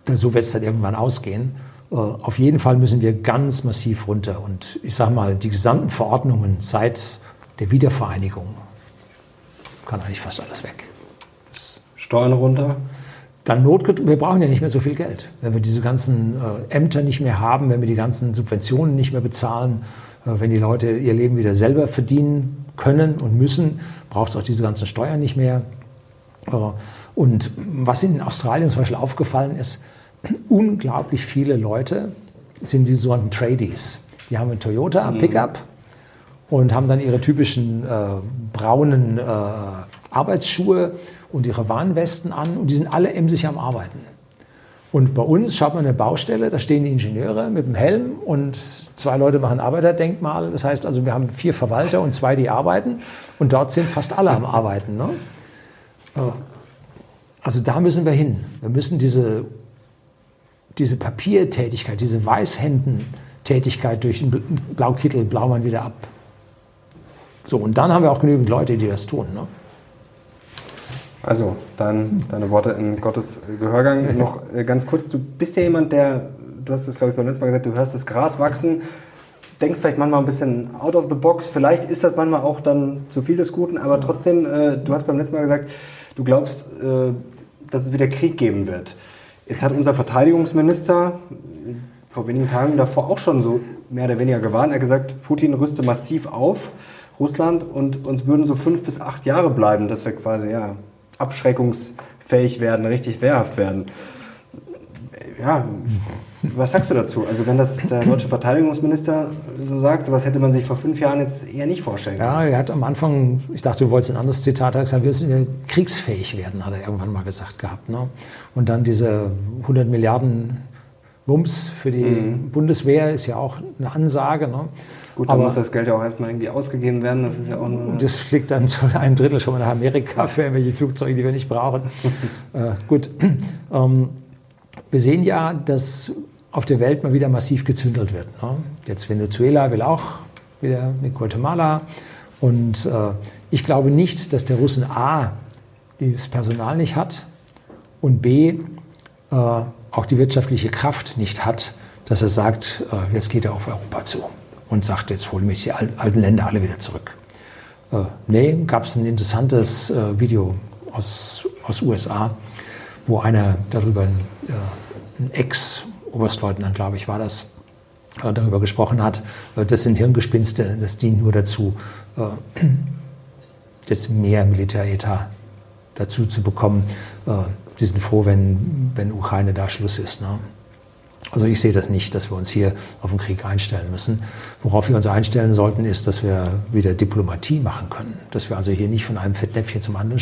so wird es dann irgendwann ausgehen. Äh, auf jeden Fall müssen wir ganz massiv runter. Und ich sage mal, die gesamten Verordnungen seit der Wiedervereinigung kann eigentlich fast alles weg. Steuern runter? Dann Not, wir brauchen ja nicht mehr so viel Geld. Wenn wir diese ganzen äh, Ämter nicht mehr haben, wenn wir die ganzen Subventionen nicht mehr bezahlen, äh, wenn die Leute ihr Leben wieder selber verdienen können und müssen, braucht es auch diese ganzen Steuern nicht mehr. Äh, und was in Australien zum Beispiel aufgefallen ist, [clears throat] unglaublich viele Leute sind die sogenannten Tradies. Die haben einen Toyota mhm. Pickup und haben dann ihre typischen äh, braunen äh, Arbeitsschuhe und ihre Warnwesten an und die sind alle emsig am Arbeiten. Und bei uns schaut man eine Baustelle, da stehen die Ingenieure mit dem Helm und zwei Leute machen Arbeiterdenkmal. Das heißt also, wir haben vier Verwalter und zwei, die arbeiten und dort sind fast alle am Arbeiten. Ne? Also da müssen wir hin. Wir müssen diese, diese Papiertätigkeit, diese Weißhändentätigkeit durch den Blaukittel, Blaumann wieder ab. So, und dann haben wir auch genügend Leute, die das tun. Ne? Also, dann deine Worte in Gottes Gehörgang. Noch äh, ganz kurz, du bist ja jemand, der, du hast es, glaube ich, beim letzten Mal gesagt, du hörst das Gras wachsen, denkst vielleicht manchmal ein bisschen out of the box. Vielleicht ist das manchmal auch dann zu viel des Guten, aber trotzdem, äh, du hast beim letzten Mal gesagt, du glaubst, äh, dass es wieder Krieg geben wird. Jetzt hat unser Verteidigungsminister vor wenigen Tagen davor auch schon so mehr oder weniger gewarnt. Er hat gesagt, Putin rüste massiv auf, Russland, und uns würden so fünf bis acht Jahre bleiben, dass wir quasi, ja, abschreckungsfähig werden, richtig wehrhaft werden. ja, was sagst du dazu? Also wenn das der deutsche Verteidigungsminister so sagt, was hätte man sich vor fünf Jahren jetzt eher nicht vorstellen können. Ja, er hat am Anfang, ich dachte, du wolltest ein anderes Zitat, er hat gesagt, wir müssen kriegsfähig werden, hat er irgendwann mal gesagt gehabt. Ne? Und dann diese 100 Milliarden Wumms für die mhm. Bundeswehr ist ja auch eine Ansage. Ne? Gut, dann Aber, muss das Geld ja auch erstmal irgendwie ausgegeben werden. Das ist ja auch nur Und das fliegt dann zu [laughs] einem Drittel schon mal nach Amerika für irgendwelche Flugzeuge, die wir nicht brauchen. [laughs] äh, gut. [clears throat] Ähm, wir sehen ja, dass auf der Welt mal wieder massiv gezündelt wird. Ne? Jetzt Venezuela will auch wieder mit Guatemala. Und äh, ich glaube nicht, dass der Russen A das Personal nicht hat und B äh, auch die wirtschaftliche Kraft nicht hat, dass er sagt, äh, jetzt geht er auf Europa zu und sagt, jetzt holen mich die alten Länder alle wieder zurück. Äh, nee, gab es ein interessantes äh, Video aus, aus USA, wo einer darüber, äh, ein Ex-Oberstleutnant, glaube ich, war das, äh, darüber gesprochen hat, äh, das sind Hirngespinste, das dient nur dazu, äh, das mehr Militäretat dazu zu bekommen. die sind froh, wenn, wenn Ukraine da Schluss ist. Ne? Also ich sehe das nicht, dass wir uns hier auf den Krieg einstellen müssen. Worauf wir uns einstellen sollten, ist, dass wir wieder Diplomatie machen können. Dass wir also hier nicht von einem Fettnäpfchen zum anderen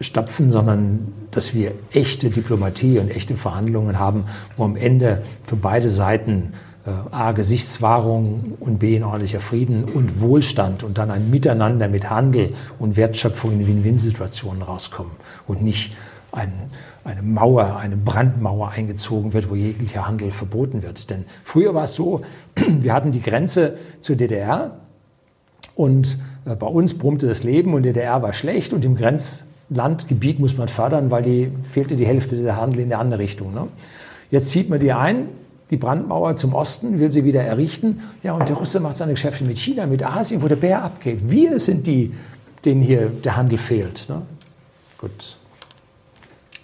stapfen, sondern dass wir echte Diplomatie und echte Verhandlungen haben, wo am Ende für beide Seiten äh, A, Gesichtswahrung und B, ein ordentlicher Frieden und Wohlstand und dann ein Miteinander mit Handel und Wertschöpfung in Win-Win-Situationen rauskommen und nicht ein eine Mauer, eine Brandmauer eingezogen wird, wo jeglicher Handel verboten wird. Denn früher war es so, [clears throat] wir hatten die Grenze zur DDR und äh, bei uns brummte das Leben und DDR war schlecht und im Grenzlandgebiet muss man fördern, weil die fehlte die Hälfte der Handel in der andere Richtung. Ne? Jetzt zieht man die ein, die Brandmauer zum Osten, will sie wieder errichten. Ja, und der Russe macht seine Geschäfte mit China, mit Asien, wo der Bär abgeht. Wir sind die, denen hier der Handel fehlt. Ne? Gut.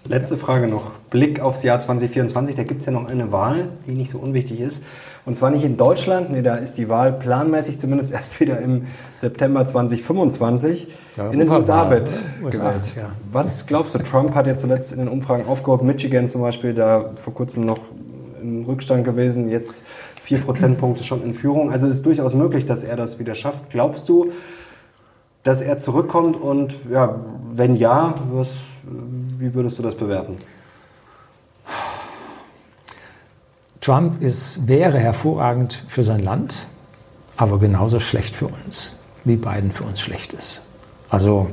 Letzte Frage noch. Blick aufs Jahr 2024. Da gibt es ja noch eine Wahl, die nicht so unwichtig ist. Und zwar nicht in Deutschland. Nee, da ist die Wahl planmäßig zumindest [laughs] erst wieder im September 2025. Ja, in den USA wird gewählt. Ja. Was glaubst du? Trump hat ja zuletzt in den Umfragen aufgeholt. Michigan zum Beispiel, da vor kurzem noch im Rückstand gewesen. Jetzt vier Prozentpunkte schon in Führung. Also es ist durchaus möglich, dass er das wieder schafft. Glaubst du, dass er zurückkommt? Und ja, wenn ja, was wie würdest du das bewerten? Trump ist, wäre hervorragend für sein Land, aber genauso schlecht für uns, wie Biden für uns schlecht ist. Also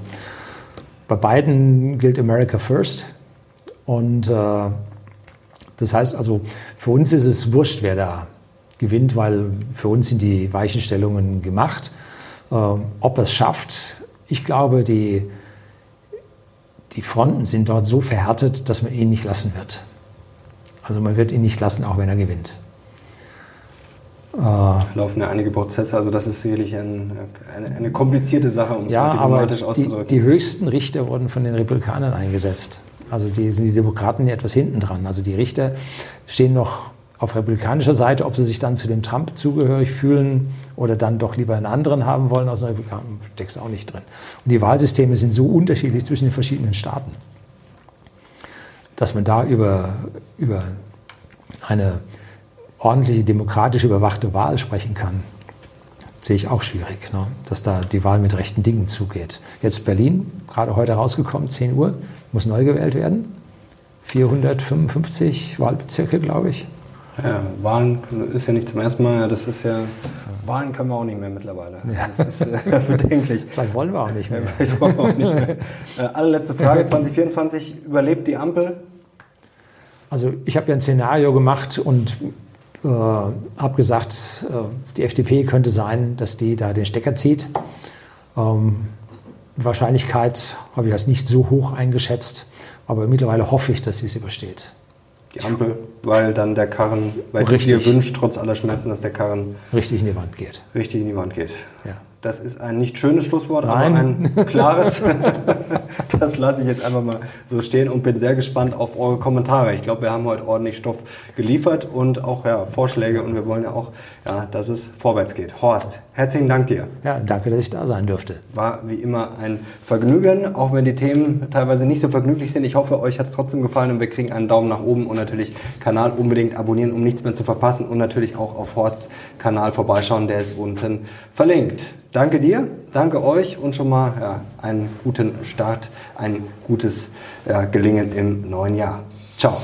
bei Biden gilt America First und äh, das heißt also, für uns ist es wurscht, wer da gewinnt, weil für uns sind die Weichenstellungen gemacht. Äh, ob er es schafft, ich glaube, die die Fronten sind dort so verhärtet, dass man ihn nicht lassen wird. Also man wird ihn nicht lassen, auch wenn er gewinnt. Äh, laufen ja einige Prozesse, also das ist sicherlich ein, eine, eine, komplizierte Sache, um es ja, diplomatisch auszudrücken. Die, die höchsten Richter wurden von den Republikanern eingesetzt. Also die sind die Demokraten etwas hinten dran. Also die Richter stehen noch auf republikanischer Seite, ob sie sich dann zu dem Trump zugehörig fühlen oder dann doch lieber einen anderen haben wollen aus Republik, steckt auch nicht drin. Und die Wahlsysteme sind so unterschiedlich zwischen den verschiedenen Staaten, dass man da über, über eine ordentliche, demokratisch überwachte Wahl sprechen kann, sehe ich auch schwierig, ne? dass da die Wahl mit rechten Dingen zugeht. Jetzt Berlin, gerade heute rausgekommen, 10 Uhr, muss neu gewählt werden. 455 Wahlbezirke, glaube ich. Ja, Wahlen ist ja nicht zum ersten Mal, das ist ja, Wahlen können wir auch nicht mehr mittlerweile. Ja. Das ist äh, [laughs] bedenklich. Vielleicht wollen wir auch nicht mehr. [laughs] Vielleicht wollen wir auch nicht mehr. Äh, allerletzte Frage, [laughs] 2024, überlebt die Ampel? Also ich habe ja ein Szenario gemacht und äh, habe gesagt, äh, die FDP könnte sein, dass die da den Stecker zieht. Ähm, Wahrscheinlichkeit habe ich als nicht so hoch eingeschätzt, aber mittlerweile hoffe ich, dass sie es übersteht die Ampel, weil dann der Karren, weil richtig. du dir wünscht, trotz aller Schmerzen, dass der Karren richtig in die Wand geht. Richtig in die Wand geht. Ja. Das ist ein nicht schönes Schlusswort, Nein. aber ein [laughs] klares. [laughs] das lasse ich jetzt einfach mal so stehen und bin sehr gespannt auf eure Kommentare. Ich glaube, wir haben heute ordentlich Stoff geliefert und auch ja, Vorschläge und wir wollen ja auch, ja, dass es vorwärts geht. Horst, herzlichen Dank dir. Ja, danke, dass ich da sein durfte. War wie immer ein Vergnügen, auch wenn die Themen teilweise nicht so vergnüglich sind. Ich hoffe, euch hat es trotzdem gefallen und wir kriegen einen Daumen nach oben und natürlich Kanal unbedingt abonnieren, um nichts mehr zu verpassen und natürlich auch auf Horsts Kanal vorbeischauen, der ist unten verlinkt. Danke dir, danke euch und schon mal ja, einen guten Start, ein gutes ja, Gelingen im neuen Jahr. Ciao.